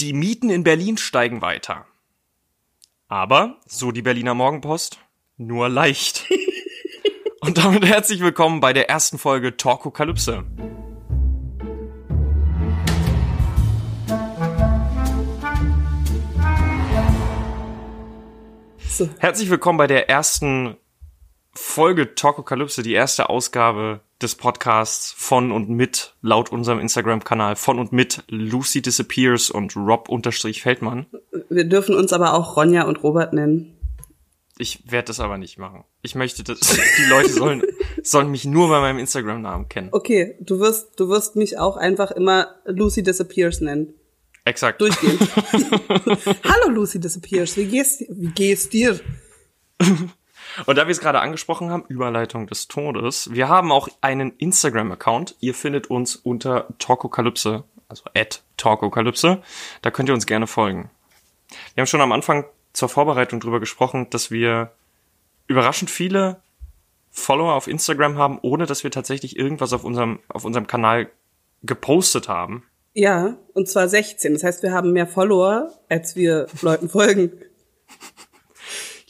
Die Mieten in Berlin steigen weiter. Aber, so die Berliner Morgenpost, nur leicht. Und damit herzlich willkommen bei der ersten Folge Talkokalypse. So. Herzlich willkommen bei der ersten Folge Talkokalypse, die erste Ausgabe des Podcasts von und mit, laut unserem Instagram-Kanal, von und mit Lucy Disappears und Rob-Feldmann. Wir dürfen uns aber auch Ronja und Robert nennen. Ich werde das aber nicht machen. Ich möchte, dass die Leute sollen, sollen mich nur bei meinem Instagram-Namen kennen. Okay, du wirst, du wirst mich auch einfach immer Lucy Disappears nennen. Exakt. Durchgehen. Hallo Lucy Disappears, wie geht's, wie geht's dir? Und da wir es gerade angesprochen haben, Überleitung des Todes, wir haben auch einen Instagram-Account. Ihr findet uns unter Talkokalypse, also at Talkokalypse. Da könnt ihr uns gerne folgen. Wir haben schon am Anfang zur Vorbereitung drüber gesprochen, dass wir überraschend viele Follower auf Instagram haben, ohne dass wir tatsächlich irgendwas auf unserem, auf unserem Kanal gepostet haben. Ja, und zwar 16. Das heißt, wir haben mehr Follower, als wir Leuten folgen.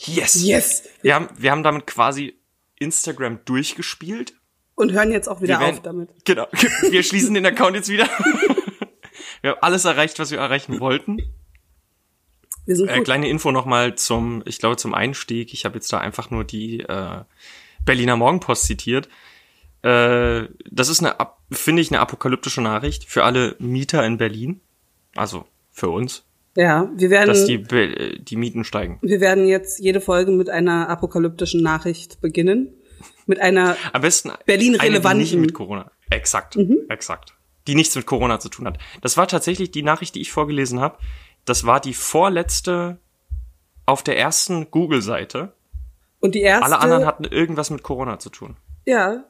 Yes. Yes. Wir haben, wir haben damit quasi Instagram durchgespielt. Und hören jetzt auch wieder werden, auf damit. Genau. Wir schließen den Account jetzt wieder. wir haben alles erreicht, was wir erreichen wollten. Wir sind äh, gut. Kleine Info nochmal zum, ich glaube, zum Einstieg. Ich habe jetzt da einfach nur die äh, Berliner Morgenpost zitiert. Äh, das ist eine, finde ich, eine apokalyptische Nachricht für alle Mieter in Berlin. Also für uns. Ja, wir werden. Dass die, die Mieten steigen. Wir werden jetzt jede Folge mit einer apokalyptischen Nachricht beginnen. Mit einer Am besten Berlin-relevanten. Nicht mit Corona. Exakt, mhm. exakt. Die nichts mit Corona zu tun hat. Das war tatsächlich die Nachricht, die ich vorgelesen habe. Das war die vorletzte auf der ersten Google-Seite. Und die erste. Alle anderen hatten irgendwas mit Corona zu tun. Ja,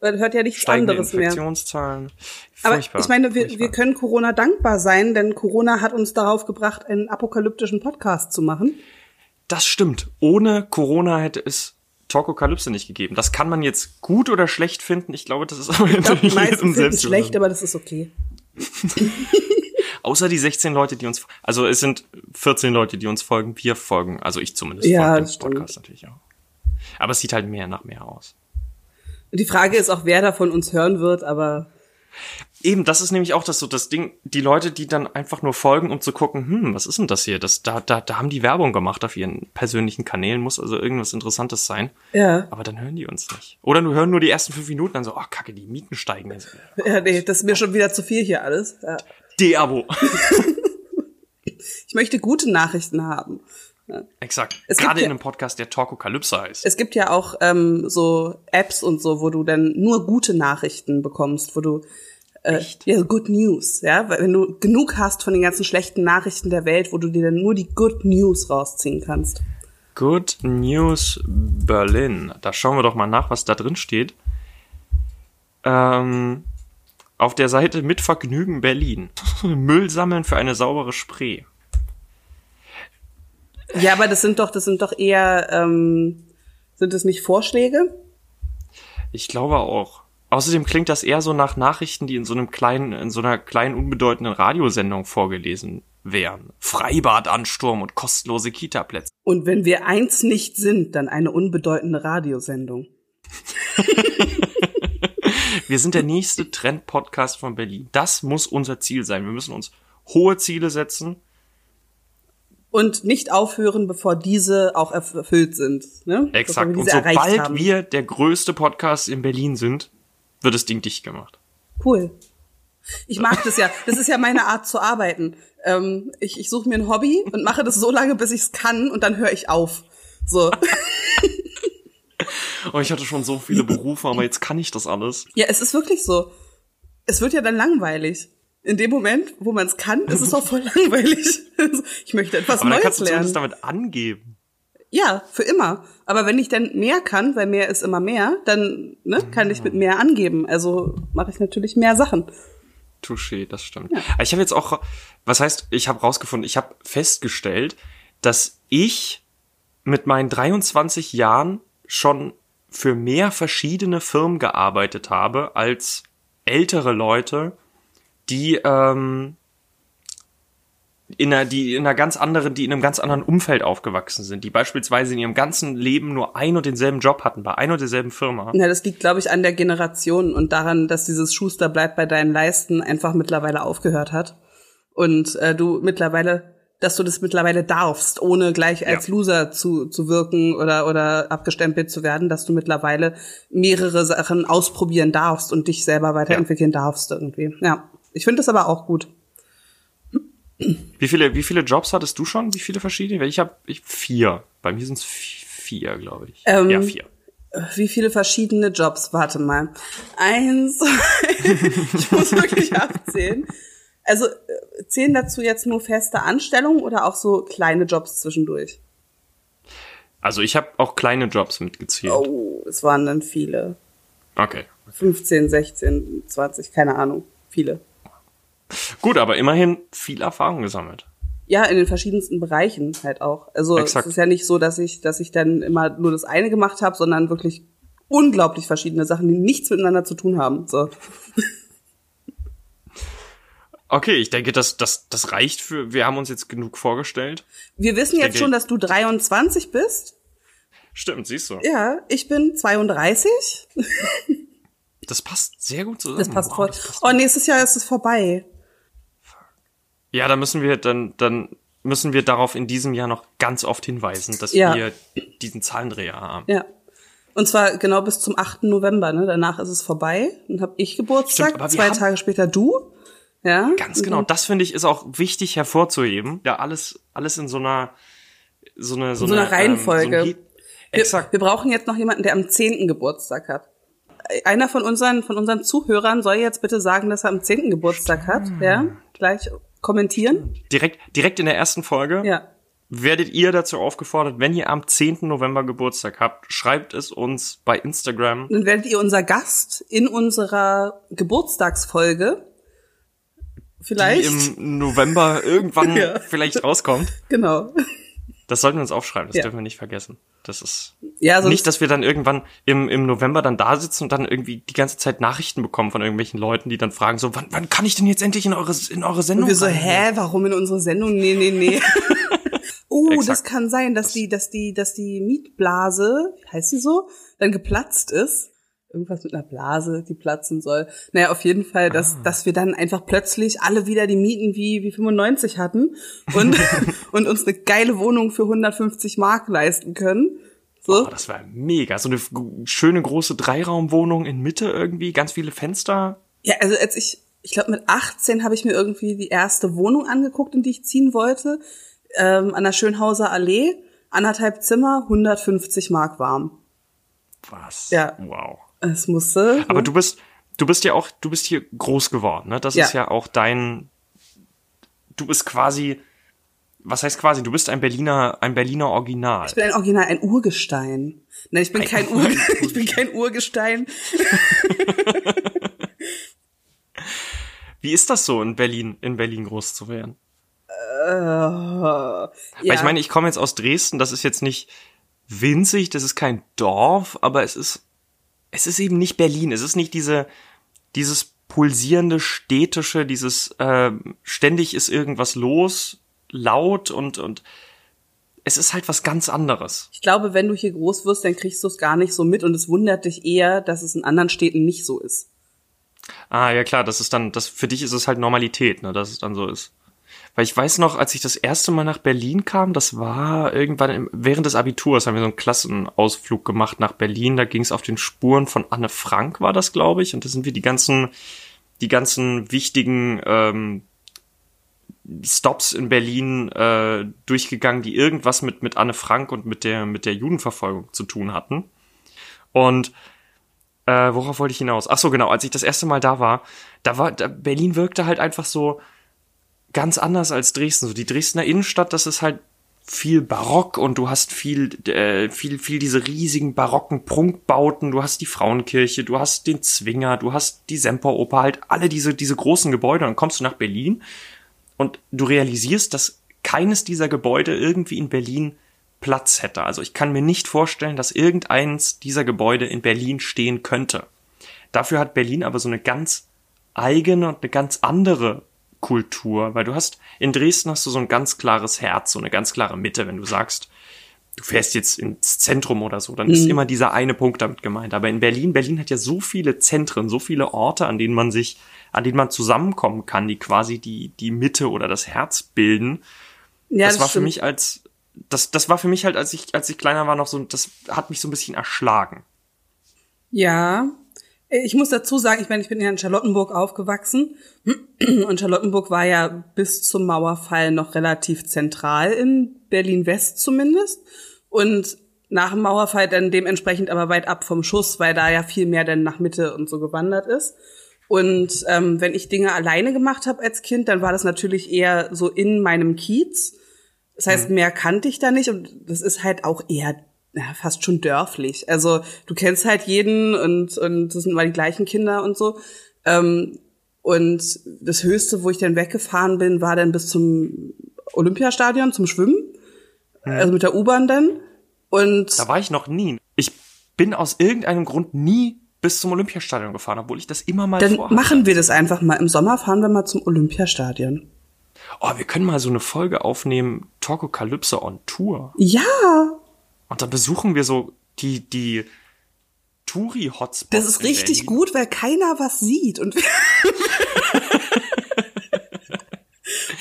weil hört ja nichts Steigende anderes Infektionszahlen. mehr. Furchtbar. Aber ich meine, wir, wir können Corona dankbar sein, denn Corona hat uns darauf gebracht, einen apokalyptischen Podcast zu machen. Das stimmt. Ohne Corona hätte es Talkokalypse nicht gegeben. Das kann man jetzt gut oder schlecht finden. Ich glaube, das ist aber natürlich meistens selbst schlecht, aber das ist okay. Außer die 16 Leute, die uns, also es sind 14 Leute, die uns folgen. Wir folgen, also ich zumindest ja, folge dem Podcast natürlich auch. Aber es sieht halt mehr nach mehr aus. Die Frage ist auch, wer da von uns hören wird, aber. Eben, das ist nämlich auch das so das Ding, die Leute, die dann einfach nur folgen, um zu gucken, hm, was ist denn das hier? Das, da, da, da haben die Werbung gemacht auf ihren persönlichen Kanälen, muss also irgendwas Interessantes sein. Ja. Aber dann hören die uns nicht. Oder nur hören nur die ersten fünf Minuten, dann so, oh kacke, die Mieten steigen jetzt. Ja, nee, das ist mir schon wieder zu viel hier alles. Ja. De-Abo. ich möchte gute Nachrichten haben. Ja. Exakt. Es Gerade in einem Podcast, der Talkokalypse heißt. Es gibt ja auch ähm, so Apps und so, wo du dann nur gute Nachrichten bekommst, wo du äh, Echt? ja Good News, ja, wenn du genug hast von den ganzen schlechten Nachrichten der Welt, wo du dir dann nur die Good News rausziehen kannst. Good News Berlin. Da schauen wir doch mal nach, was da drin steht. Ähm, auf der Seite mit Vergnügen Berlin. Müll sammeln für eine saubere Spree. Ja, aber das sind doch, das sind doch eher, ähm, sind das nicht Vorschläge? Ich glaube auch. Außerdem klingt das eher so nach Nachrichten, die in so einem kleinen, in so einer kleinen unbedeutenden Radiosendung vorgelesen wären. Freibaдаnsturm und kostenlose Kita-Plätze. Und wenn wir eins nicht sind, dann eine unbedeutende Radiosendung. wir sind der nächste Trend-Podcast von Berlin. Das muss unser Ziel sein. Wir müssen uns hohe Ziele setzen und nicht aufhören, bevor diese auch erfüllt sind. Ne? Exakt. Und sobald wir der größte Podcast in Berlin sind, wird das Ding dicht gemacht. Cool. Ich mag das ja. Das ist ja meine Art zu arbeiten. Ähm, ich ich suche mir ein Hobby und mache das so lange, bis ich es kann und dann höre ich auf. So. oh, ich hatte schon so viele Berufe, aber jetzt kann ich das alles. Ja, es ist wirklich so. Es wird ja dann langweilig in dem Moment, wo man es kann, ist es auch voll langweilig. ich möchte etwas Aber Neues kannst du lernen. damit angeben. Ja, für immer. Aber wenn ich dann mehr kann, weil mehr ist immer mehr, dann ne, kann ich mit mehr angeben. Also mache ich natürlich mehr Sachen. Touché, das stimmt. Ja. Ich habe jetzt auch, was heißt, ich habe rausgefunden, ich habe festgestellt, dass ich mit meinen 23 Jahren schon für mehr verschiedene Firmen gearbeitet habe als ältere Leute, die ähm, in einer, die in einer ganz anderen, die in einem ganz anderen Umfeld aufgewachsen sind, die beispielsweise in ihrem ganzen Leben nur ein und denselben Job hatten, bei einer und derselben Firma. Ja, das liegt, glaube ich, an der Generation und daran, dass dieses Schuster bleibt bei deinen Leisten einfach mittlerweile aufgehört hat. Und äh, du mittlerweile, dass du das mittlerweile darfst, ohne gleich als ja. Loser zu, zu wirken oder, oder abgestempelt zu werden, dass du mittlerweile mehrere Sachen ausprobieren darfst und dich selber weiterentwickeln ja. darfst irgendwie. Ja. Ich finde das aber auch gut. Wie viele, wie viele Jobs hattest du schon? Wie viele verschiedene? Ich habe ich, vier. Bei mir sind es vier, glaube ich. Ähm, ja, vier. Wie viele verschiedene Jobs? Warte mal. Eins. ich muss wirklich abzählen. Also äh, zählen dazu jetzt nur feste Anstellungen oder auch so kleine Jobs zwischendurch? Also ich habe auch kleine Jobs mitgezählt. Oh, es waren dann viele. Okay. 15, 16, 20, keine Ahnung. Viele. Gut, aber immerhin viel Erfahrung gesammelt. Ja, in den verschiedensten Bereichen halt auch. Also Exakt. es ist ja nicht so, dass ich, dass ich dann immer nur das eine gemacht habe, sondern wirklich unglaublich verschiedene Sachen, die nichts miteinander zu tun haben. So. Okay, ich denke, das, das, das reicht für. Wir haben uns jetzt genug vorgestellt. Wir wissen ich jetzt denke, schon, dass du 23 bist. Stimmt, siehst du. Ja, ich bin 32. Das passt sehr gut zusammen. Das passt wow, voll. Das passt oh, nächstes Jahr ist es vorbei. Ja, da müssen wir dann, dann müssen wir darauf in diesem Jahr noch ganz oft hinweisen, dass ja. wir diesen Zahlendreher haben. Ja. Und zwar genau bis zum 8. November, ne? Danach ist es vorbei. Dann hab ich Geburtstag, Stimmt, zwei Tage später du. Ja. Ganz genau. Mhm. Das finde ich ist auch wichtig hervorzuheben. Ja, alles, alles in so einer, so eine, so, so eine, Reihenfolge. Ähm, so Exakt. Wir, wir brauchen jetzt noch jemanden, der am 10. Geburtstag hat. Einer von unseren, von unseren Zuhörern soll jetzt bitte sagen, dass er am 10. Geburtstag hat. Ja, gleich kommentieren. Direkt, direkt in der ersten Folge. Ja. Werdet ihr dazu aufgefordert, wenn ihr am 10. November Geburtstag habt, schreibt es uns bei Instagram. Dann werdet ihr unser Gast in unserer Geburtstagsfolge. Vielleicht. Die im November irgendwann ja. vielleicht rauskommt. Genau. Das sollten wir uns aufschreiben, das ja. dürfen wir nicht vergessen. Das ist ja, nicht, dass wir dann irgendwann im, im November dann da sitzen und dann irgendwie die ganze Zeit Nachrichten bekommen von irgendwelchen Leuten, die dann fragen so, wann, wann kann ich denn jetzt endlich in eure, in eure Sendung? Und wir so, hä, warum in unsere Sendung? Nee, nee, nee. oh, Exakt. das kann sein, dass die, dass die, dass die Mietblase, heißt sie so, dann geplatzt ist irgendwas mit einer Blase, die platzen soll. Naja, auf jeden Fall, dass, ah. dass wir dann einfach plötzlich alle wieder die Mieten wie, wie 95 hatten und, und uns eine geile Wohnung für 150 Mark leisten können. So. Oh, das war mega. So eine schöne große Dreiraumwohnung in Mitte irgendwie, ganz viele Fenster. Ja, also als ich, ich glaube mit 18 habe ich mir irgendwie die erste Wohnung angeguckt, in die ich ziehen wollte, ähm, an der Schönhauser Allee, anderthalb Zimmer, 150 Mark warm. Was? Ja. Wow. Es musste. Aber du bist, du bist ja auch, du bist hier groß geworden, ne? Das ja. ist ja auch dein, du bist quasi, was heißt quasi, du bist ein Berliner, ein Berliner Original. Ich bin ein Original, ein Urgestein. Nein, ich bin ein kein Ur, ich bin kein Urgestein. Wie ist das so in Berlin, in Berlin groß zu werden? Uh, ja. Weil ich meine, ich komme jetzt aus Dresden, das ist jetzt nicht winzig, das ist kein Dorf, aber es ist es ist eben nicht Berlin, es ist nicht diese, dieses pulsierende, städtische, dieses äh, ständig ist irgendwas los, laut und, und es ist halt was ganz anderes. Ich glaube, wenn du hier groß wirst, dann kriegst du es gar nicht so mit und es wundert dich eher, dass es in anderen Städten nicht so ist. Ah, ja klar, das ist dann, das für dich ist es halt Normalität, ne, dass es dann so ist. Weil ich weiß noch, als ich das erste Mal nach Berlin kam, das war irgendwann im, während des Abiturs, haben wir so einen Klassenausflug gemacht nach Berlin. Da ging es auf den Spuren von Anne Frank, war das, glaube ich. Und da sind wir die ganzen, die ganzen wichtigen ähm, Stops in Berlin äh, durchgegangen, die irgendwas mit, mit Anne Frank und mit der, mit der Judenverfolgung zu tun hatten. Und äh, worauf wollte ich hinaus? Ach so, genau, als ich das erste Mal da war, da war, da, Berlin wirkte halt einfach so, ganz anders als Dresden. So die Dresdner Innenstadt, das ist halt viel barock und du hast viel, äh, viel, viel diese riesigen barocken Prunkbauten. Du hast die Frauenkirche, du hast den Zwinger, du hast die Semperoper, halt alle diese, diese großen Gebäude. Und dann kommst du nach Berlin und du realisierst, dass keines dieser Gebäude irgendwie in Berlin Platz hätte. Also ich kann mir nicht vorstellen, dass irgendeins dieser Gebäude in Berlin stehen könnte. Dafür hat Berlin aber so eine ganz eigene und eine ganz andere Kultur, weil du hast, in Dresden hast du so ein ganz klares Herz, so eine ganz klare Mitte, wenn du sagst, du fährst jetzt ins Zentrum oder so, dann mhm. ist immer dieser eine Punkt damit gemeint. Aber in Berlin, Berlin hat ja so viele Zentren, so viele Orte, an denen man sich, an denen man zusammenkommen kann, die quasi die, die Mitte oder das Herz bilden. Ja, das, das war stimmt. für mich als, das, das war für mich halt, als ich, als ich kleiner war, noch so, das hat mich so ein bisschen erschlagen. Ja, ich muss dazu sagen, ich meine, ich bin ja in Charlottenburg aufgewachsen und Charlottenburg war ja bis zum Mauerfall noch relativ zentral in Berlin-West zumindest und nach dem Mauerfall dann dementsprechend aber weit ab vom Schuss, weil da ja viel mehr dann nach Mitte und so gewandert ist. Und ähm, wenn ich Dinge alleine gemacht habe als Kind, dann war das natürlich eher so in meinem Kiez. Das heißt, mhm. mehr kannte ich da nicht und das ist halt auch eher ja, fast schon dörflich. Also du kennst halt jeden und, und das sind immer die gleichen Kinder und so. Ähm, und das Höchste, wo ich dann weggefahren bin, war dann bis zum Olympiastadion zum Schwimmen. Hm. Also mit der U-Bahn dann. Und da war ich noch nie. Ich bin aus irgendeinem Grund nie bis zum Olympiastadion gefahren, obwohl ich das immer mal Dann vorhatte. machen wir das einfach mal. Im Sommer fahren wir mal zum Olympiastadion. Oh, wir können mal so eine Folge aufnehmen, Torkokalypse on Tour. Ja, und dann besuchen wir so die, die Touri-Hotspots. Das ist richtig Berlin. gut, weil keiner was sieht. Und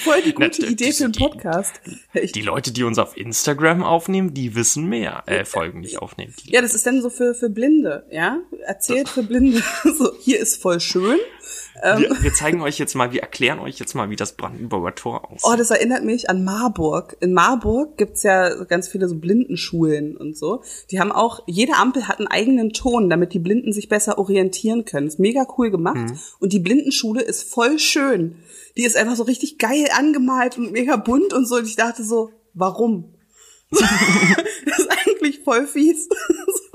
Voll die gute Na, Idee für einen Podcast. Die, die, Leute, die uns auf Instagram aufnehmen, die wissen mehr, äh, Folgen nicht aufnehmen. Ja, das ist dann so für, für Blinde, ja? Erzählt für Blinde. so, hier ist voll schön. Ähm, wir, wir, zeigen euch jetzt mal, wir erklären euch jetzt mal, wie das Brandenburger Tor aussieht. Oh, das erinnert mich an Marburg. In Marburg gibt's ja ganz viele so Blindenschulen und so. Die haben auch, jede Ampel hat einen eigenen Ton, damit die Blinden sich besser orientieren können. Ist mega cool gemacht. Mhm. Und die Blindenschule ist voll schön. Die ist einfach so richtig geil angemalt und mega bunt und so. Und ich dachte so, warum? das ist eigentlich voll fies.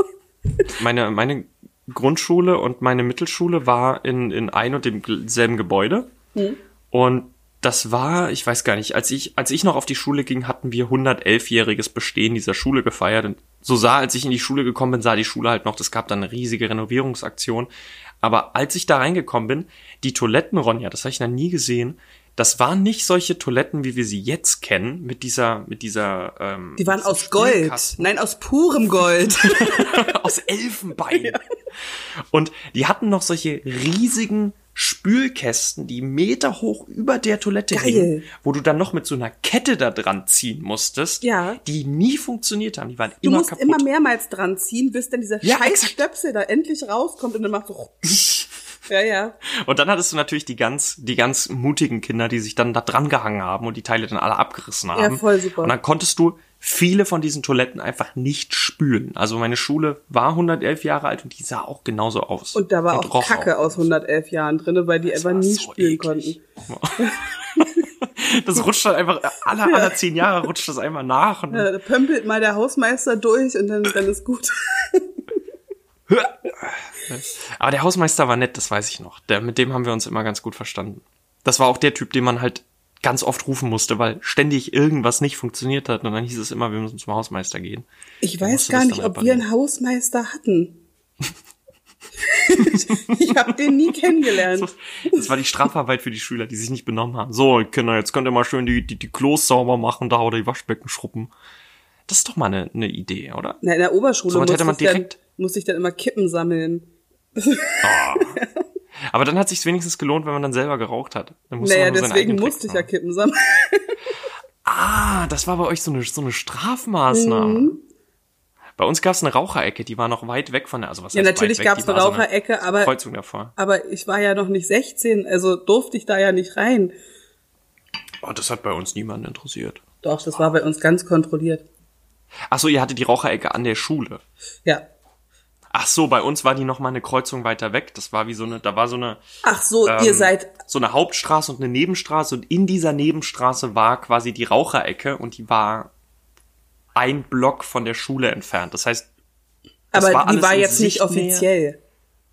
meine, meine Grundschule und meine Mittelschule war in, in ein und demselben Gebäude. Mhm. Und das war, ich weiß gar nicht, als ich, als ich noch auf die Schule ging, hatten wir 111-jähriges Bestehen dieser Schule gefeiert. Und so sah, als ich in die Schule gekommen bin, sah die Schule halt noch, das gab dann eine riesige Renovierungsaktion. Aber als ich da reingekommen bin, die Toiletten, Ronja, das habe ich noch nie gesehen, das waren nicht solche Toiletten, wie wir sie jetzt kennen, mit dieser, mit dieser. Ähm, die waren aus Gold. Nein, aus purem Gold. aus Elfenbein. Ja. Und die hatten noch solche riesigen Spülkästen, die Meter hoch über der Toilette Geil. hingen, wo du dann noch mit so einer Kette da dran ziehen musstest, ja. die nie funktioniert haben. Die waren du immer musst kaputt. immer mehrmals dran ziehen, bis dann dieser ja, scheiß Stöpsel da endlich rauskommt und dann macht so Ja, ja. Und dann hattest du natürlich die ganz, die ganz mutigen Kinder, die sich dann da dran gehangen haben und die Teile dann alle abgerissen haben. Ja, voll super. Und dann konntest du viele von diesen Toiletten einfach nicht spülen. Also meine Schule war 111 Jahre alt und die sah auch genauso aus. Und da war und auch Kacke auch. aus 111 Jahren drin, weil die das einfach nie so spülen eklig. konnten. das rutscht dann einfach, alle, ja. alle zehn Jahre rutscht das einmal nach. Und ja, da pömpelt mal der Hausmeister durch und dann, dann ist gut. Aber der Hausmeister war nett, das weiß ich noch. Der, mit dem haben wir uns immer ganz gut verstanden. Das war auch der Typ, den man halt ganz oft rufen musste, weil ständig irgendwas nicht funktioniert hat und dann hieß es immer, wir müssen zum Hausmeister gehen. Ich weiß gar nicht, ob wir einen Hausmeister hatten. ich habe den nie kennengelernt. Das war die Strafarbeit für die Schüler, die sich nicht benommen haben. So, Kinder, jetzt könnt ihr mal schön die, die, die Klos sauber machen da oder die Waschbecken schruppen. Das ist doch mal eine, eine Idee, oder? Na, in der Oberschule so, man direkt dann, musste ich dann immer Kippen sammeln. Oh. Aber dann hat sich wenigstens gelohnt, wenn man dann selber geraucht hat. Dann naja, deswegen musste ich ja Kippen sammeln. Ah, das war bei euch so eine, so eine Strafmaßnahme. Mhm. Bei uns gab es eine Raucherecke, die war noch weit weg von der, also was Ja, natürlich gab es eine Raucherecke, so aber, Kreuzung davor. aber ich war ja noch nicht 16, also durfte ich da ja nicht rein. Oh, das hat bei uns niemanden interessiert. Doch, das war bei uns ganz kontrolliert. Ach so, ihr hattet die Raucherecke an der Schule. Ja. Ach so, bei uns war die noch mal eine Kreuzung weiter weg. Das war wie so eine, da war so eine. Ach so, ähm, ihr seid so eine Hauptstraße und eine Nebenstraße und in dieser Nebenstraße war quasi die Raucherecke und die war ein Block von der Schule entfernt. Das heißt, das aber war die war jetzt nicht offiziell.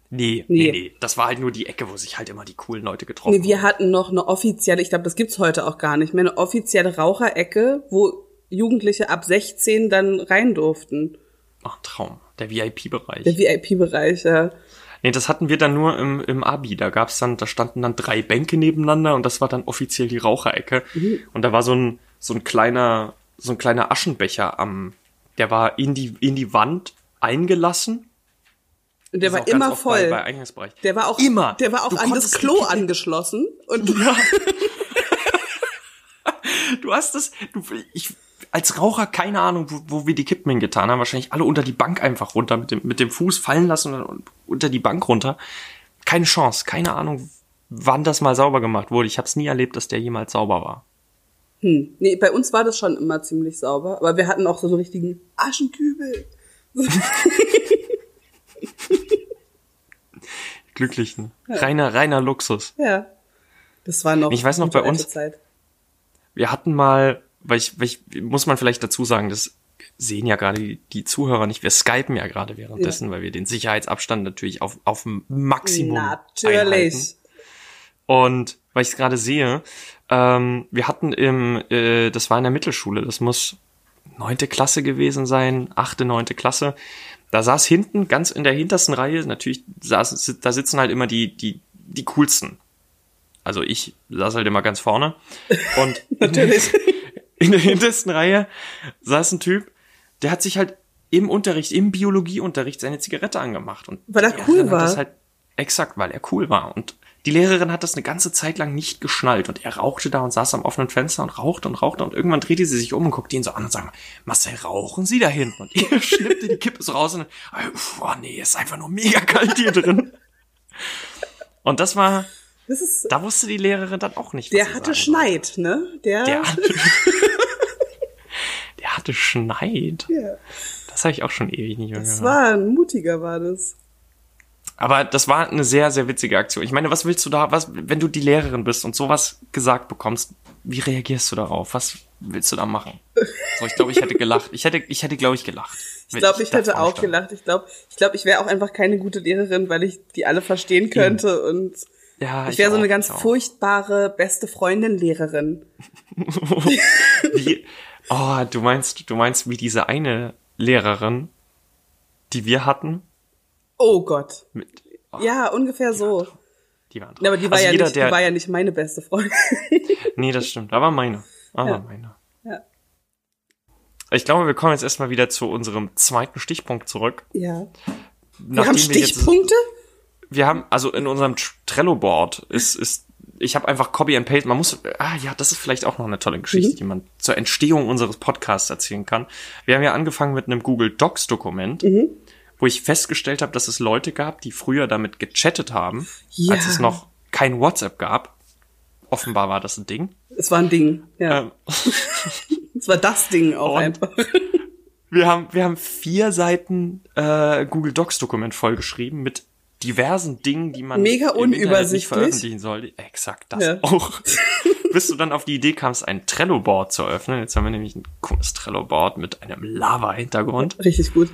Nee, nee, nee, nee. Das war halt nur die Ecke, wo sich halt immer die coolen Leute getroffen haben. Nee, wir hatten noch eine offizielle, ich glaube, das gibt's heute auch gar nicht mehr, eine offizielle Raucherecke, wo Jugendliche ab 16 dann rein durften. Ach, Traum. Der VIP-Bereich. Der VIP-Bereich, ja. Nee, das hatten wir dann nur im, im Abi. Da gab's dann, da standen dann drei Bänke nebeneinander und das war dann offiziell die Raucherecke. Mhm. Und da war so ein, so ein kleiner, so ein kleiner Aschenbecher am, der war in die, in die Wand eingelassen. Und der war immer voll. Bei, bei der war auch immer. Der war auch du an das Klo angeschlossen. Und ja. du hast das, du, ich, als Raucher keine Ahnung, wo, wo wir die Kippen hingetan haben. Wahrscheinlich alle unter die Bank einfach runter, mit dem, mit dem Fuß fallen lassen und unter die Bank runter. Keine Chance, keine Ahnung, wann das mal sauber gemacht wurde. Ich habe es nie erlebt, dass der jemals sauber war. Hm. Nee, bei uns war das schon immer ziemlich sauber, aber wir hatten auch so einen richtigen Aschenkübel. Glücklichen. Ja. Reiner, reiner Luxus. Ja. Das war noch. Ich weiß noch bei uns. Zeit. Wir hatten mal weil ich, weil ich, muss man vielleicht dazu sagen, das sehen ja gerade die, die Zuhörer nicht. Wir skypen ja gerade währenddessen, ja. weil wir den Sicherheitsabstand natürlich auf, auf Maximum Natürlich. Einhalten. Und weil ich es gerade sehe, ähm, wir hatten im, äh, das war in der Mittelschule, das muss neunte Klasse gewesen sein, achte, neunte Klasse. Da saß hinten, ganz in der hintersten Reihe, natürlich saß, da sitzen halt immer die, die, die coolsten. Also ich saß halt immer ganz vorne. Und natürlich in der hintersten Reihe saß ein Typ, der hat sich halt im Unterricht, im Biologieunterricht seine Zigarette angemacht. Und weil er cool war. Das halt, exakt, weil er cool war. Und die Lehrerin hat das eine ganze Zeit lang nicht geschnallt und er rauchte da und saß am offenen Fenster und rauchte und rauchte und irgendwann drehte sie sich um und guckte ihn so an und sagte, Marcel, rauchen Sie da hinten? Und er schnippte die Kippe so raus und, oh nee, ist einfach nur mega kalt hier drin. Und das war, das ist, da wusste die Lehrerin dann auch nicht. Der hatte Schneid, ne? Der, der hatte, der hatte Schneid. Ja. Das habe ich auch schon ewig nicht mehr das gehört. Das war ein mutiger, war das. Aber das war eine sehr, sehr witzige Aktion. Ich meine, was willst du da, was, wenn du die Lehrerin bist und sowas gesagt bekommst, wie reagierst du darauf? Was willst du da machen? So, ich glaube, ich hätte gelacht. Ich hätte, ich hätte, glaube ich, gelacht. Ich glaube, ich, ich hätte auch stand. gelacht. Ich glaube, ich glaube, ich wäre auch einfach keine gute Lehrerin, weil ich die alle verstehen könnte mhm. und ja, ich wäre so eine ganz furchtbare beste Freundin Lehrerin. wie, oh, du meinst, du meinst wie diese eine Lehrerin, die wir hatten? Oh Gott. Mit, oh, ja, ungefähr so. War die war ja, aber die war, also ja jeder, nicht, die war ja nicht meine beste Freundin. nee, das stimmt. Aber meine. Aber ja. meine. Ja. Ich glaube, wir kommen jetzt erstmal wieder zu unserem zweiten Stichpunkt zurück. Ja. Wir haben Stichpunkte? Wir jetzt, wir haben, also in unserem Trello-Board ist, ist, ich habe einfach Copy and Paste. Man muss, ah ja, das ist vielleicht auch noch eine tolle Geschichte, mhm. die man zur Entstehung unseres Podcasts erzählen kann. Wir haben ja angefangen mit einem Google Docs-Dokument, mhm. wo ich festgestellt habe, dass es Leute gab, die früher damit gechattet haben, ja. als es noch kein WhatsApp gab. Offenbar war das ein Ding. Es war ein Ding, ja. Ähm. es war das Ding auch einfach. Wir haben, wir haben vier Seiten äh, Google Docs Dokument vollgeschrieben mit diversen Dingen, die man mega unübersichtlich nicht veröffentlichen soll. Exakt, das ja. auch. Bis du dann auf die Idee kamst, ein Trello-Board zu öffnen. Jetzt haben wir nämlich ein cooles Trello-Board mit einem Lava-Hintergrund. Richtig gut.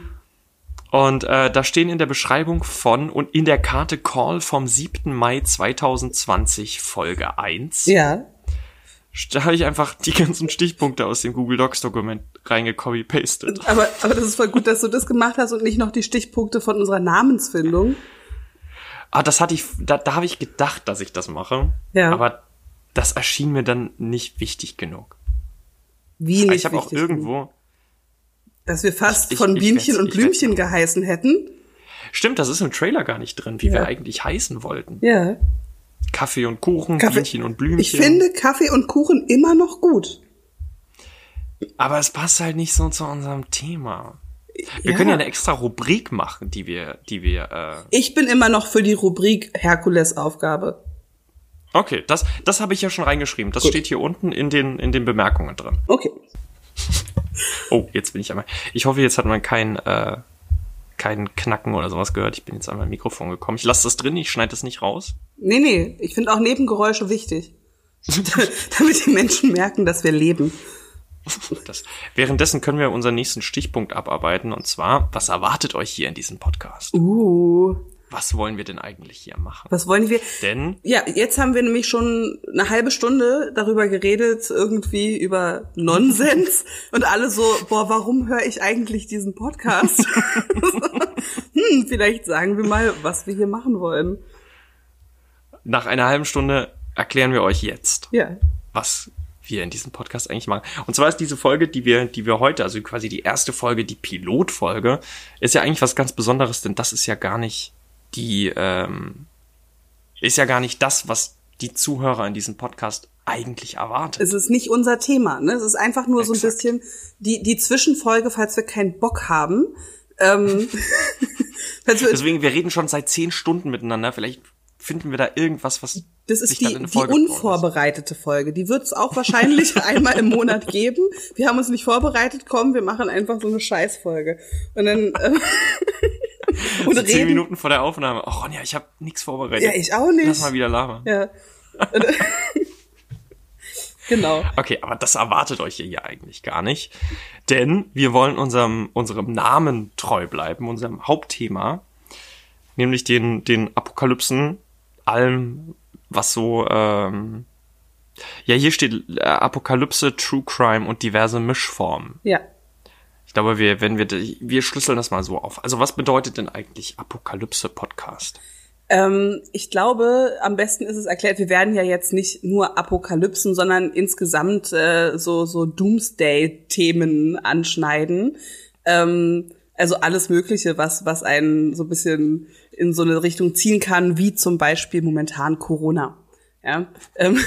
Und äh, da stehen in der Beschreibung von und in der Karte Call vom 7. Mai 2020 Folge 1. Ja. Da habe ich einfach die ganzen Stichpunkte aus dem Google Docs Dokument reingecopy-pastet. Aber, aber das ist voll gut, dass du das gemacht hast und nicht noch die Stichpunkte von unserer Namensfindung. Ah, das hatte ich, da, da habe ich gedacht, dass ich das mache. Ja. Aber das erschien mir dann nicht wichtig genug. Wie nicht Ich habe auch irgendwo. Dass wir fast ich, von ich, Bienchen ich, und Blümchen geheißen hätten. Stimmt, das ist im Trailer gar nicht drin, wie ja. wir eigentlich heißen wollten. Ja. Kaffee und Kuchen, Kaffee. Bienchen und Blümchen. Ich finde Kaffee und Kuchen immer noch gut. Aber es passt halt nicht so zu unserem Thema. Wir ja. können ja eine extra Rubrik machen, die wir, die wir. Äh ich bin immer noch für die Rubrik Herkules-Aufgabe. Okay, das, das habe ich ja schon reingeschrieben. Das Gut. steht hier unten in den, in den Bemerkungen drin. Okay. oh, jetzt bin ich einmal. Ich hoffe, jetzt hat man kein, äh, kein Knacken oder sowas gehört. Ich bin jetzt an mein Mikrofon gekommen. Ich lasse das drin, ich schneide das nicht raus. Nee, nee, ich finde auch Nebengeräusche wichtig. damit die Menschen merken, dass wir leben. Das, währenddessen können wir unseren nächsten Stichpunkt abarbeiten und zwar, was erwartet euch hier in diesem Podcast? Uh, was wollen wir denn eigentlich hier machen? Was wollen wir? Denn ja, jetzt haben wir nämlich schon eine halbe Stunde darüber geredet, irgendwie über Nonsens und alle so, boah, warum höre ich eigentlich diesen Podcast? hm, vielleicht sagen wir mal, was wir hier machen wollen. Nach einer halben Stunde erklären wir euch jetzt, ja. was wir in diesem Podcast eigentlich machen. Und zwar ist diese Folge, die wir, die wir heute, also quasi die erste Folge, die Pilotfolge, ist ja eigentlich was ganz Besonderes, denn das ist ja gar nicht die, ähm, ist ja gar nicht das, was die Zuhörer in diesem Podcast eigentlich erwartet. Es ist nicht unser Thema, ne? Es ist einfach nur Exakt. so ein bisschen die, die Zwischenfolge, falls wir keinen Bock haben. Ähm, Deswegen, wir reden schon seit zehn Stunden miteinander. Vielleicht finden wir da irgendwas, was das ist die, die unvorbereitete Folge. Die wird es auch wahrscheinlich einmal im Monat geben. Wir haben uns nicht vorbereitet, kommen, wir machen einfach so eine Scheißfolge. Und dann äh, und so zehn Minuten vor der Aufnahme. Oh Ronja, ich habe nichts vorbereitet. Ja, ich auch nicht. Lass mal wieder labern. Ja. genau. Okay, aber das erwartet euch hier ja eigentlich gar nicht. Denn wir wollen unserem, unserem Namen treu bleiben, unserem Hauptthema. Nämlich den, den Apokalypsen, allem, was so, ähm, ja, hier steht äh, Apokalypse, True Crime und diverse Mischformen. Ja. Ich glaube, wir, wenn wir, wir schlüsseln das mal so auf. Also was bedeutet denn eigentlich Apokalypse-Podcast? Ähm, ich glaube, am besten ist es erklärt, wir werden ja jetzt nicht nur Apokalypsen, sondern insgesamt äh, so, so Doomsday-Themen anschneiden. Ähm, also alles Mögliche, was, was einen so ein bisschen in so eine Richtung ziehen kann, wie zum Beispiel momentan Corona. Ja. Ähm,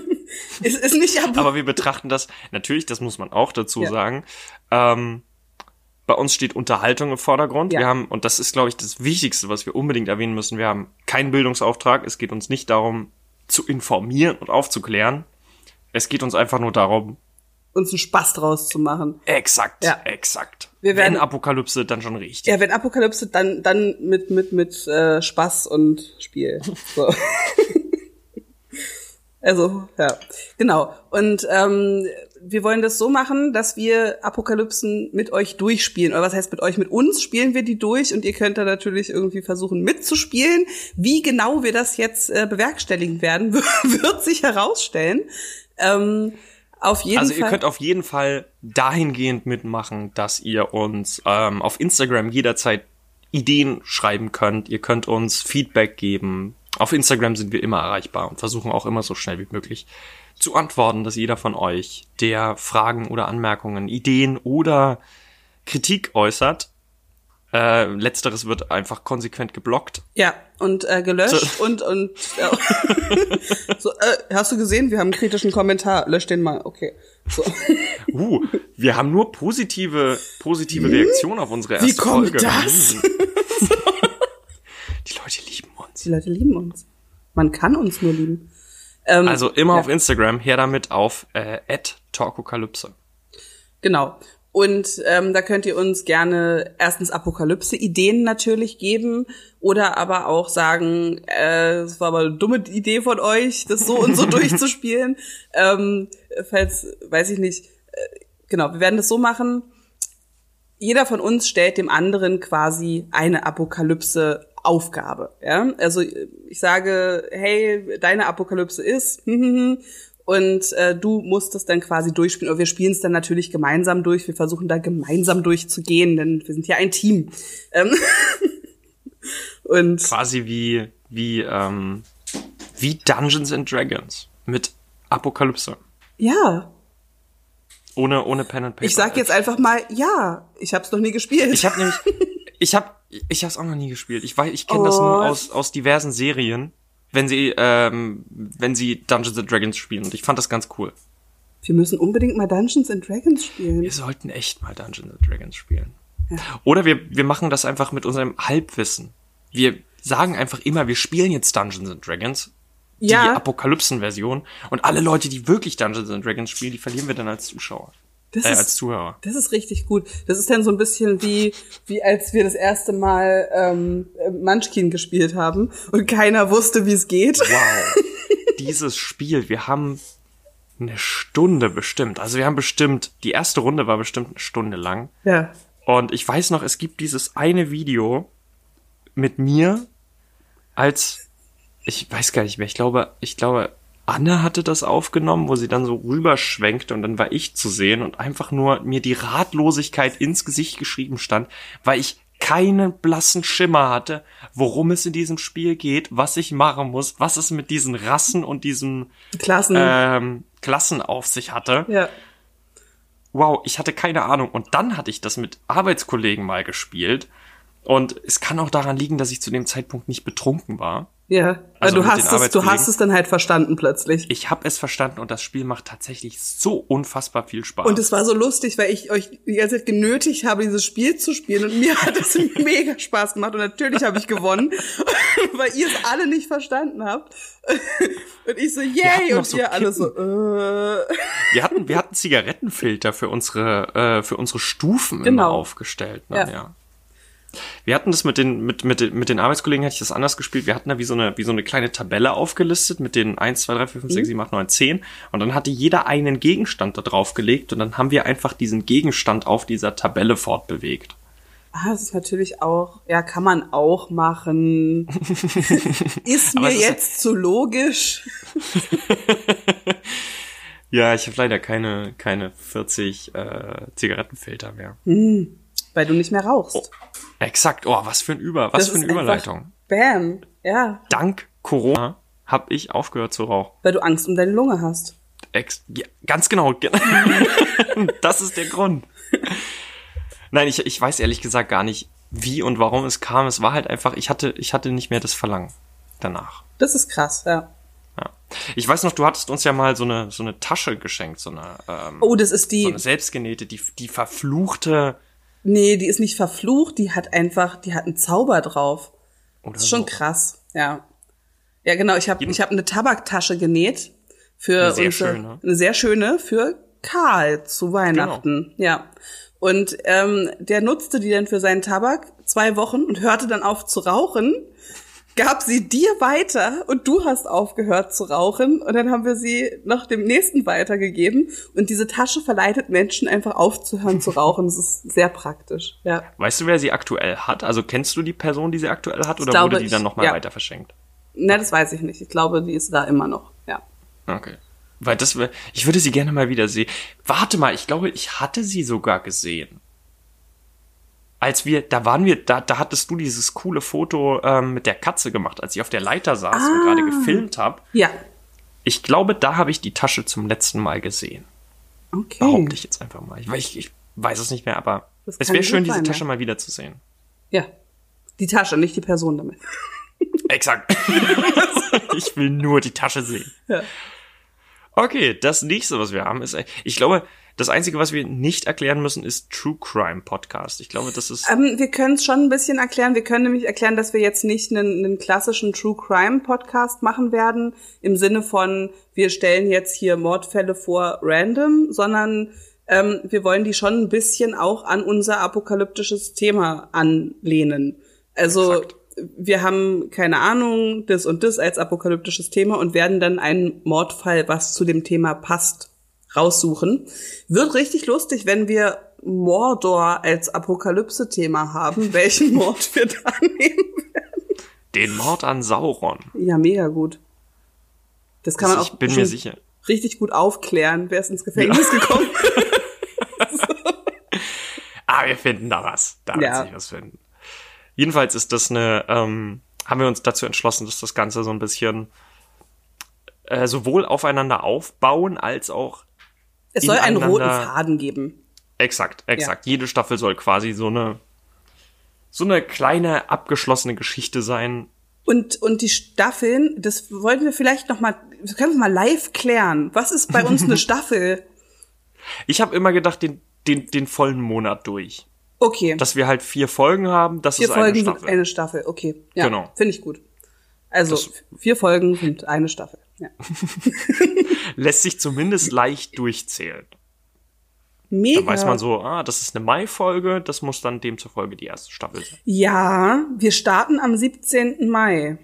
es ist nicht aber, aber wir betrachten das, natürlich, das muss man auch dazu ja. sagen, ähm, bei uns steht Unterhaltung im Vordergrund. Ja. Wir haben, und das ist, glaube ich, das Wichtigste, was wir unbedingt erwähnen müssen, wir haben keinen Bildungsauftrag. Es geht uns nicht darum, zu informieren und aufzuklären. Es geht uns einfach nur darum, uns einen Spaß draus zu machen. Exakt, ja. exakt. Wir werden, wenn Apokalypse, dann schon richtig. Ja, wenn Apokalypse, dann dann mit mit mit äh, Spaß und Spiel. So. also ja, genau. Und ähm, wir wollen das so machen, dass wir Apokalypsen mit euch durchspielen. Oder was heißt mit euch? Mit uns spielen wir die durch und ihr könnt da natürlich irgendwie versuchen mitzuspielen. Wie genau wir das jetzt äh, bewerkstelligen werden, wird sich herausstellen. Ähm, auf jeden also Fall. ihr könnt auf jeden Fall dahingehend mitmachen, dass ihr uns ähm, auf Instagram jederzeit Ideen schreiben könnt. Ihr könnt uns Feedback geben. Auf Instagram sind wir immer erreichbar und versuchen auch immer so schnell wie möglich zu antworten, dass jeder von euch, der Fragen oder Anmerkungen, Ideen oder Kritik äußert, äh, letzteres wird einfach konsequent geblockt. Ja, und äh, gelöscht so. und und ja. so, äh, hast du gesehen, wir haben einen kritischen Kommentar, lösch den mal, okay. So. Uh, wir haben nur positive positive Reaktionen auf unsere erste Wie kommt Folge. das? Die Leute lieben uns. Die Leute lieben uns. Man kann uns nur lieben. Ähm, also immer ja. auf Instagram, her damit auf äh, @talkokalypse. Genau. Und ähm, da könnt ihr uns gerne erstens Apokalypse-Ideen natürlich geben oder aber auch sagen, äh, es war aber eine dumme Idee von euch, das so und so durchzuspielen. Ähm, falls, weiß ich nicht, äh, genau, wir werden das so machen. Jeder von uns stellt dem anderen quasi eine Apokalypse Aufgabe. Ja? Also ich sage, hey, deine Apokalypse ist und äh, du musst es dann quasi durchspielen. Und wir spielen es dann natürlich gemeinsam durch. Wir versuchen da gemeinsam durchzugehen, denn wir sind ja ein Team. Ähm und quasi wie wie ähm, wie Dungeons and Dragons mit Apokalypse. Ja. Ohne ohne Pen and Paper. Ich sag jetzt einfach mal ja. Ich habe es noch nie gespielt. Ich habe nämlich ich habe ich habe es auch noch nie gespielt. Ich weiß, ich kenne oh. das nur aus aus diversen Serien wenn sie, ähm, wenn sie Dungeons and Dragons spielen. Und ich fand das ganz cool. Wir müssen unbedingt mal Dungeons and Dragons spielen. Wir sollten echt mal Dungeons and Dragons spielen. Ja. Oder wir, wir machen das einfach mit unserem Halbwissen. Wir sagen einfach immer, wir spielen jetzt Dungeons and Dragons. Die ja. Apokalypsen-Version. Und alle Leute, die wirklich Dungeons and Dragons spielen, die verlieren wir dann als Zuschauer. Das äh, ist, als Zuhörer. Das ist richtig gut. Das ist dann so ein bisschen wie, wie als wir das erste Mal ähm, Munchkin gespielt haben und keiner wusste, wie es geht. Wow. Dieses Spiel, wir haben eine Stunde bestimmt. Also wir haben bestimmt, die erste Runde war bestimmt eine Stunde lang. Ja. Und ich weiß noch, es gibt dieses eine Video mit mir als, ich weiß gar nicht mehr, ich glaube, ich glaube, Anne hatte das aufgenommen, wo sie dann so rüberschwenkte und dann war ich zu sehen und einfach nur mir die Ratlosigkeit ins Gesicht geschrieben stand, weil ich keinen blassen Schimmer hatte, worum es in diesem Spiel geht, was ich machen muss, was es mit diesen Rassen und diesen Klassen, ähm, Klassen auf sich hatte. ja. Wow, ich hatte keine Ahnung. Und dann hatte ich das mit Arbeitskollegen mal gespielt. Und es kann auch daran liegen, dass ich zu dem Zeitpunkt nicht betrunken war. Ja, Also du hast es, du hast es dann halt verstanden plötzlich. Ich habe es verstanden und das Spiel macht tatsächlich so unfassbar viel Spaß. Und es war so lustig, weil ich euch die ganze Zeit genötigt habe, dieses Spiel zu spielen. Und mir hat es mega Spaß gemacht. Und natürlich habe ich gewonnen, weil ihr es alle nicht verstanden habt. Und ich so, yay! Und so ihr alle so, äh. wir hatten, wir hatten Zigarettenfilter für unsere, äh, für unsere Stufen immer Genau. aufgestellt. Ne? Ja. Ja. Wir hatten das mit den, mit, mit, mit den Arbeitskollegen, hatte ich das anders gespielt. Wir hatten da wie so eine, wie so eine kleine Tabelle aufgelistet mit den 1, 2, 3, 4, 5, 6, 7, 8, 9, 10. Und dann hatte jeder einen Gegenstand da drauf gelegt und dann haben wir einfach diesen Gegenstand auf dieser Tabelle fortbewegt. Ah, das ist natürlich auch, ja, kann man auch machen. ist mir ist- jetzt zu logisch. Ja, ich habe leider keine, keine 40 äh, Zigarettenfilter mehr. Weil du nicht mehr rauchst. Exakt. Oh, was für ein Über, was Das für eine Überleitung. Bam. Ja, Dank Corona habe ich aufgehört zu rauchen. weil du Angst um deine Lunge hast. Ex ja, ganz genau. Ge- das ist der Grund. Nein, ich, ich weiß ehrlich gesagt gar nicht, wie und warum es kam. Es war halt einfach, ich hatte, ich hatte nicht mehr das Verlangen danach. Das ist krass, ja. Ja. Ich weiß noch, du hattest uns ja mal so eine, so eine Tasche geschenkt, so eine, ähm, Oh, das ist so die, eine selbstgenähte, die, die verfluchte nee, die ist nicht verflucht, die hat einfach, die hat einen Zauber drauf. oder Das ist schon so. krass, ja. Ja, genau, ich habe ich hab eine Tabaktasche genäht für Eine sehr unsere, schöne. eine sehr schöne für Karl zu Weihnachten, Genau. ja. Und ähm, der nutzte die dann für seinen Tabak zwei Wochen und hörte dann auf zu rauchen, gab sie dir weiter und du hast aufgehört zu rauchen und dann haben wir sie noch dem nächsten weitergegeben und diese Tasche verleitet Menschen einfach aufzuhören zu rauchen. Das ist sehr praktisch, ja. Weißt du, wer sie aktuell hat? Also kennst du die Person, die sie aktuell hat, oder glaube, wurde die dann nochmal ja. weiter verschenkt? Na, das weiß ich nicht. Ich glaube, die ist da immer noch, ja. Okay. Weil das ich würde sie gerne mal wieder sehen. Warte mal, ich glaube, ich hatte sie sogar gesehen. Als wir, da waren wir, da, da hattest du dieses coole Foto ähm, mit der Katze gemacht, als ich auf der Leiter saß und Ah. gerade gefilmt habe. Ja, Ich glaube, da habe ich die Tasche zum letzten Mal gesehen. okay. Behaupte ich jetzt einfach mal. Ich, ich, ich weiß es nicht mehr, aber Das es wäre schön, diese. Tasche mal wieder zu sehen. Ja. Die Tasche, nicht die Person damit. Exakt. ich will nur die Tasche sehen. Ja. Okay, das nächste, was wir haben, ist, ich glaube, das Einzige, was wir nicht erklären müssen, ist True Crime Podcast. Ich glaube, das ist, Ähm, wir können es schon ein bisschen erklären. Wir können nämlich erklären, dass wir jetzt nicht einen, einen klassischen True Crime Podcast machen werden, im Sinne von, wir stellen jetzt hier Mordfälle vor random, sondern ähm, wir wollen die schon ein bisschen auch an unser apokalyptisches Thema anlehnen. Also Exakt. wir haben keine Ahnung, das und das als apokalyptisches Thema und werden dann einen Mordfall, was zu dem Thema passt, raussuchen. Wird richtig lustig, wenn wir Mordor als Apokalypse-Thema haben, welchen Mord wir da nehmen. den Mord an Sauron. Ja, mega gut. Das kann man auch ich bin mir sicher. richtig gut aufklären, wer ist ins Gefängnis gekommen. Ah, wir finden da was. Da Ja. wird sich was finden. Jedenfalls ist das eine, ähm, haben wir uns dazu entschlossen, dass das Ganze so ein bisschen äh, sowohl aufeinander aufbauen als auch Es soll einen roten Faden geben. Exakt, exakt. Jede Staffel soll quasi so eine so eine kleine abgeschlossene Geschichte sein. Und, und die Staffeln, das wollten wir vielleicht noch mal, das können wir mal live klären. Was ist bei uns eine Staffel? Ich habe immer gedacht, den, den, den vollen Monat durch. Okay, Dass wir halt vier Folgen haben, das vier ist eine Folgen Staffel. sind eine Staffel. Okay, ja, Genau. finde ich gut. Also Das- vier Folgen sind eine Staffel. Ja. Lässt sich zumindest leicht durchzählen. Mega. Dann weiß man so, ah, das ist eine Mai-Folge, das muss dann demzufolge die erste Staffel sein. Ja, wir starten am 17. Mai.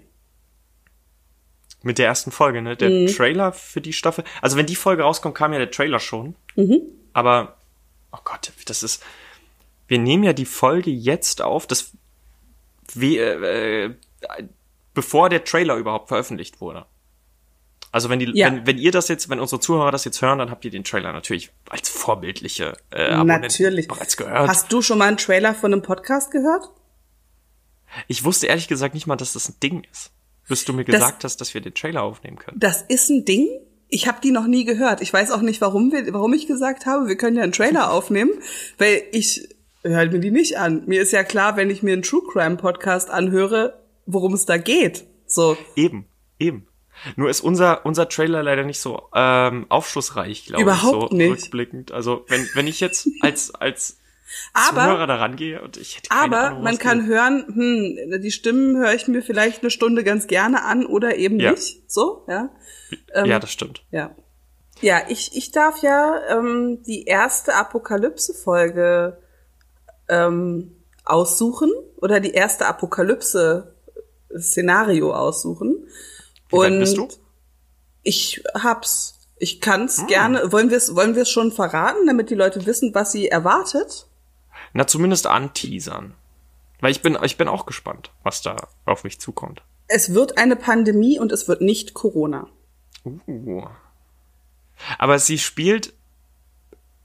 Mit der ersten Folge, ne? Der Mhm. Trailer für die Staffel. Also wenn die Folge rauskommt, kam ja der Trailer schon. Mhm. Aber, oh Gott, das ist. Wir nehmen ja die Folge jetzt auf. Das. Wir, äh, bevor der Trailer überhaupt veröffentlicht wurde. Also wenn die, Ja. wenn, wenn ihr das jetzt, wenn unsere Zuhörer das jetzt hören, dann habt ihr den Trailer natürlich als vorbildliche äh, Abonnenten Natürlich. bereits gehört. Hast du schon mal einen Trailer von einem Podcast gehört? Ich wusste ehrlich gesagt nicht mal, dass das ein Ding ist. Bis du mir gesagt hast, dass wir den Trailer aufnehmen können. Das ist ein Ding. Ich habe die noch nie gehört. Ich weiß auch nicht, warum, wir, warum ich gesagt habe, wir können ja einen Trailer aufnehmen, weil ich höre mir die nicht an. Mir ist ja klar, wenn ich mir einen True Crime Podcast anhöre, worum es da geht. So. Eben, eben. Nur ist unser, unser Trailer leider nicht so ähm, aufschlussreich, glaube ich. Überhaupt so nicht. Rückblickend. Also wenn, wenn ich jetzt als, als Aber Zuhörer da rangehe und ich hätte keine Aber Ahnung, man kann geht. hören, hm, die Stimmen höre ich mir vielleicht eine Stunde ganz gerne an oder eben Ja. nicht. So, ja. ähm, ja, das stimmt. Ja. Ja, ich, ich darf ja ähm, die erste Apokalypse-Folge ähm, aussuchen oder die erste Apokalypse-Szenario aussuchen. Wie weit bist du? Ich hab's. Ich kann's Ah. gerne. Wollen wir es wollen wir es schon verraten, damit die Leute wissen, was sie erwartet? Na, zumindest anteasern. Weil ich bin, ich bin auch gespannt, was da auf mich zukommt. Es wird eine Pandemie und es wird nicht Corona. Uh. Aber sie spielt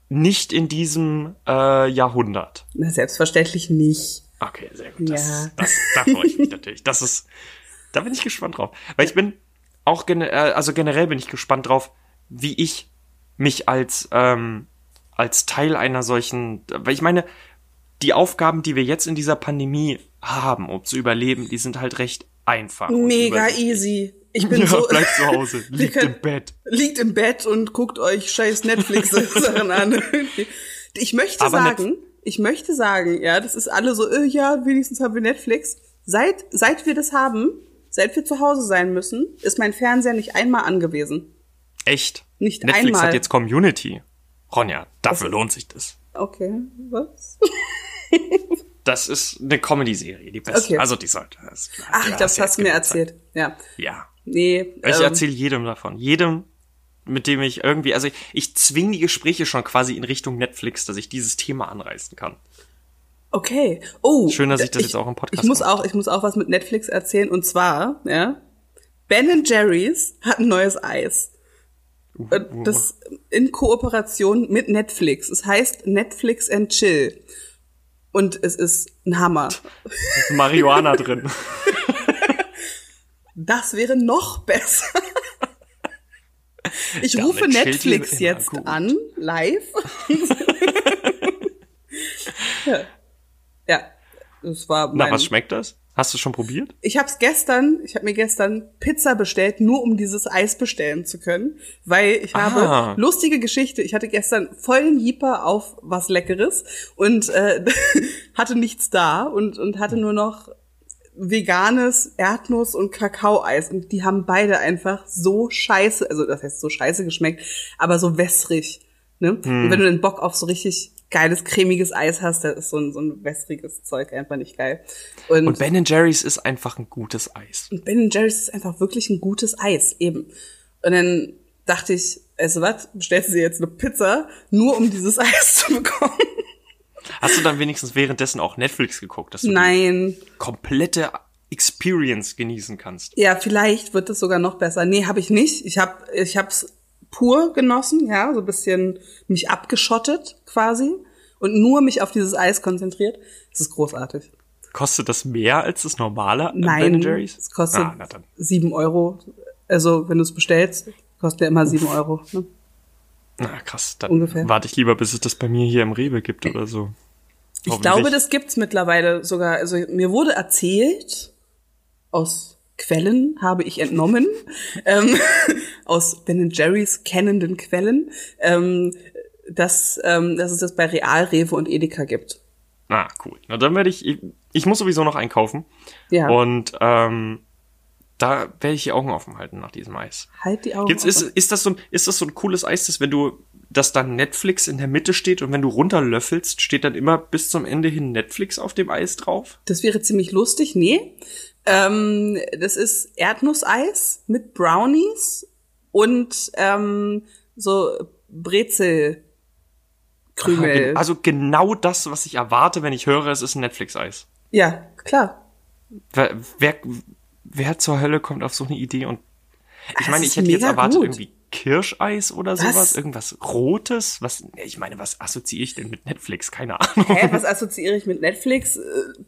nicht in diesem äh, Jahrhundert. Na, selbstverständlich nicht. Okay, sehr gut. Das, Ja. das, da freue ich mich natürlich. Das ist, da bin ich gespannt drauf. Weil ich bin auch, gene- äh, also generell bin ich gespannt drauf, wie ich mich als, ähm, als Teil einer solchen, weil ich meine, die Aufgaben, die wir jetzt in dieser Pandemie haben, um zu überleben, die sind halt recht einfach. Mega easy. Ich bin Ja, so. bleibt zu Hause, liegt können- im Bett. Liegt im Bett und guckt euch scheiß Netflix-Sachen an. Ich möchte Aber sagen, ich möchte sagen, ja, das ist alle so, äh, ja, wenigstens haben wir Netflix. Seit, seit wir das haben, seit wir zu Hause sein müssen, ist mein Fernseher nicht einmal angewiesen. Echt? Nicht Netflix einmal. hat jetzt Community. Ronja, dafür lohnt sich das. Okay, was? Das ist eine Comedy-Serie, die beste. Okay. Also die sollte. Das, Ach, das hast du mir erzählt. Ja. Ja. Nee. Ich ähm, erzähle jedem davon. Jedem, mit dem ich irgendwie, also ich, ich zwinge die Gespräche schon quasi in Richtung Netflix, dass ich dieses Thema anreißen kann. Okay. Oh. Schön, dass ich das jetzt auch im Podcast Ich muss mache. auch, ich muss auch was mit Netflix erzählen und zwar, ja, Ben Jerry's hat ein neues Eis. Uh, Und Das in Kooperation mit Netflix. Es heißt Netflix and Chill. Und es ist ein Hammer. ist Marihuana drin. Das wäre noch besser. Ich Damit rufe Netflix jetzt gut. an, live. ja. ja, das war mein, Na, was schmeckt das? Hast du schon probiert? Ich habe es gestern, ich habe mir gestern Pizza bestellt, nur um dieses Eis bestellen zu können, weil ich Ah. habe lustige Geschichte. Ich hatte gestern vollen Jeeper auf was Leckeres und äh, hatte nichts da und und hatte nur noch veganes Erdnuss und Kakaoeis und die haben beide einfach so scheiße, also das heißt so scheiße geschmeckt, aber so wässrig. Ne? Und wenn du den Bock auf so richtig geiles cremiges Eis hast, da ist so ein, so ein wässriges Zeug einfach nicht geil. Und Ben Jerry's ist einfach ein gutes Eis. und Ben Jerry's ist einfach wirklich ein gutes Eis, eben. Und dann dachte ich, also was, bestellst du dir jetzt eine Pizza, nur um dieses Eis zu bekommen? Hast du dann wenigstens währenddessen auch Netflix geguckt, dass du Nein. die komplette Experience genießen kannst? Ja, vielleicht wird es sogar noch besser. Nee, habe ich nicht. Ich habe ich hab's pur genossen, ja, so ein bisschen mich abgeschottet quasi und nur mich auf dieses Eis konzentriert. Das ist großartig. Kostet das mehr als das normale Ben Nein, Jerry's? es kostet Ah, sieben Euro. Also wenn du es bestellst, kostet ja immer sieben Euro. Ne? Na krass, dann Ungefähr. warte ich lieber, bis es das bei mir hier im Rewe gibt oder so. Ich glaube, das gibt's mittlerweile sogar. Also mir wurde erzählt, aus Quellen habe ich entnommen, ähm, aus Ben Jerry's kennenden Quellen, ähm, dass, ähm, dass es das bei Real, Rewe und Edeka gibt. Ah, cool. Na dann werde ich, ich, ich muss sowieso noch einkaufen. Ja. Und ähm, da werde ich die Augen offen halten nach diesem Eis. Halt die Augen Gibt's, ist, offen. ist, das so ein, ist das so ein cooles Eis, dass wenn du, dass dann Netflix in der Mitte steht und wenn du runterlöffelst, steht dann immer bis zum Ende hin Netflix auf dem Eis drauf? Das wäre ziemlich lustig. Nee. Ähm, das ist Erdnusseis mit Brownies und ähm, so Brezelkrümel. Also genau das, was ich erwarte, wenn ich höre, es ist ein Netflix-Eis. Ja, klar. Wer, wer, wer zur Hölle kommt auf so eine Idee und ich Das meine, ich hätte jetzt erwartet gut. irgendwie Kirscheis oder Was? sowas, irgendwas Rotes, was ich meine, was assoziiere ich denn mit Netflix? Keine Ahnung. Hä, was assoziiere ich mit Netflix? Äh,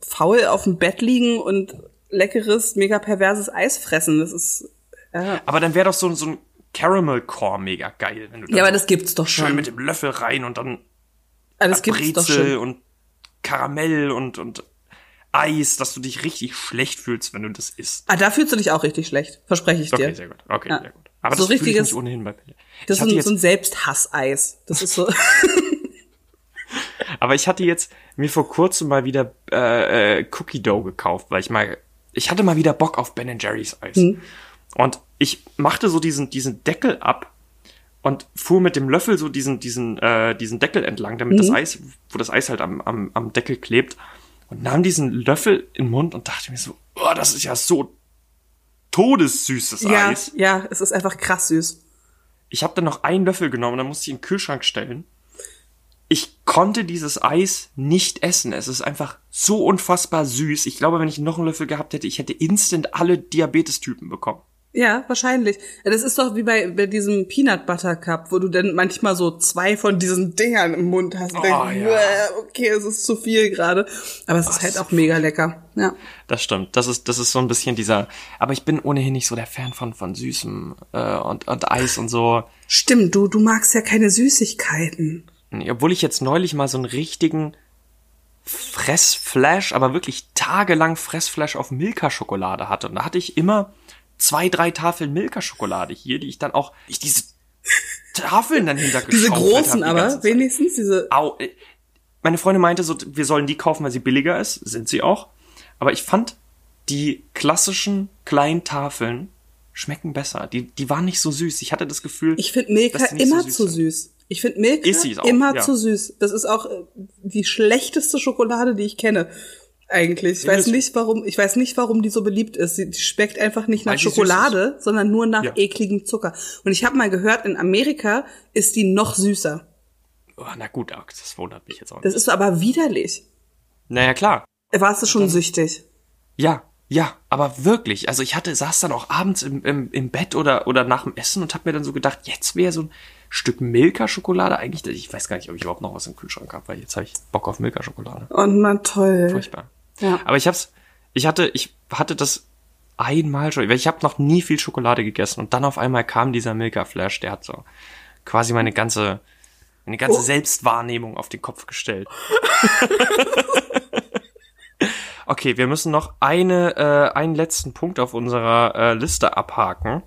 faul auf dem Bett liegen und leckeres, mega perverses Eis fressen. Das ist. Ja, Aber dann wäre doch so, so ein Caramel Core mega geil, wenn du ja aber das gibt's doch schön schon. mit dem Löffel rein und dann Ah, das gibt's doch Brezel und Karamell und, und Eis, dass du dich richtig schlecht fühlst, wenn du das isst. Ah, da fühlst du dich auch richtig schlecht. Verspreche ich dir. Okay, sehr gut. Okay, Ja. sehr gut. Aber So das fühle ich richtiges- nicht ohnehin bei Pille. Das ist so, ein Selbsthasseis. Das ist so. aber ich hatte jetzt mir vor kurzem mal wieder äh, äh, Cookie Dough gekauft, weil ich mal, ich hatte mal wieder Bock auf Ben Jerry's Eis. Hm. Und ich machte so diesen, diesen Deckel ab und fuhr mit dem Löffel so diesen, diesen, äh, diesen Deckel entlang, damit Mhm. das Eis, wo das Eis halt am, am, am Deckel klebt, und nahm diesen Löffel in den Mund und dachte mir so, oh, das ist ja so todessüßes ja, Eis. ja, es ist einfach krass süß. Ich habe dann noch einen Löffel genommen, dann musste ich in den Kühlschrank stellen. Ich konnte dieses Eis nicht essen. Es ist einfach so unfassbar süß. Ich glaube, wenn ich noch einen Löffel gehabt hätte, ich hätte instant alle Diabetestypen bekommen. Ja, wahrscheinlich. Das ist doch wie bei, bei diesem Peanut Butter Cup, wo du dann manchmal so zwei von diesen Dingern im Mund hast. Und Oh, denkst, ja. "Bäh, okay, es ist zu viel gerade. Aber es ist halt auch mega lecker. Ja. Das stimmt. Das ist, das ist so ein bisschen dieser. Aber ich bin ohnehin nicht so der Fan von, von Süßem äh, und, und Eis und so. Stimmt, du, du magst ja keine Süßigkeiten. Obwohl ich jetzt neulich mal so einen richtigen Fressflash, aber wirklich tagelang Fressflash auf Milka-Schokolade hatte. Und da hatte ich immer zwei, drei Tafeln Milka-Schokolade hier, die ich dann auch, ich diese Tafeln dann hintergeschaufelt Diese hab großen die aber, wenigstens diese. Au, äh, meine Freundin meinte so, wir sollen die kaufen, weil sie billiger ist. Sind sie auch. Aber ich fand, die klassischen kleinen Tafeln schmecken besser. Die, die waren nicht so süß. Ich hatte das Gefühl, Ich finde Milka nicht so immer süß zu sind. süß. Ich finde Milka immer ja. zu süß. Das ist auch äh, die schlechteste Schokolade, die ich kenne. Eigentlich. Ich weiß nicht, warum, ich weiß nicht, warum die so beliebt ist. Sie die schmeckt einfach nicht nach süß Schokolade, sondern nur nach Ja. ekligem Zucker. Und ich habe mal gehört, in Amerika ist die noch süßer. oh, na gut, das wundert mich jetzt auch nicht. Das ist aber widerlich. Naja, klar. Warst du schon süchtig? Ja, ja, aber wirklich. Also ich hatte, saß dann auch abends im, im, im Bett oder, oder nach dem Essen und hab mir dann so gedacht, jetzt wäre so ein Stück Milka-Schokolade eigentlich, ich weiß gar nicht, ob ich überhaupt noch was im Kühlschrank habe, weil jetzt habe ich Bock auf Milka-Schokolade. Und na toll. Furchtbar. Ja. Aber ich hab's, ich hatte, ich hatte das einmal schon, weil ich habe noch nie viel Schokolade gegessen und dann auf einmal kam dieser Milka-Flash, der hat so quasi meine ganze, meine ganze Oh. Selbstwahrnehmung auf den Kopf gestellt. okay, wir müssen noch eine, äh, einen letzten Punkt auf unserer äh, Liste abhaken.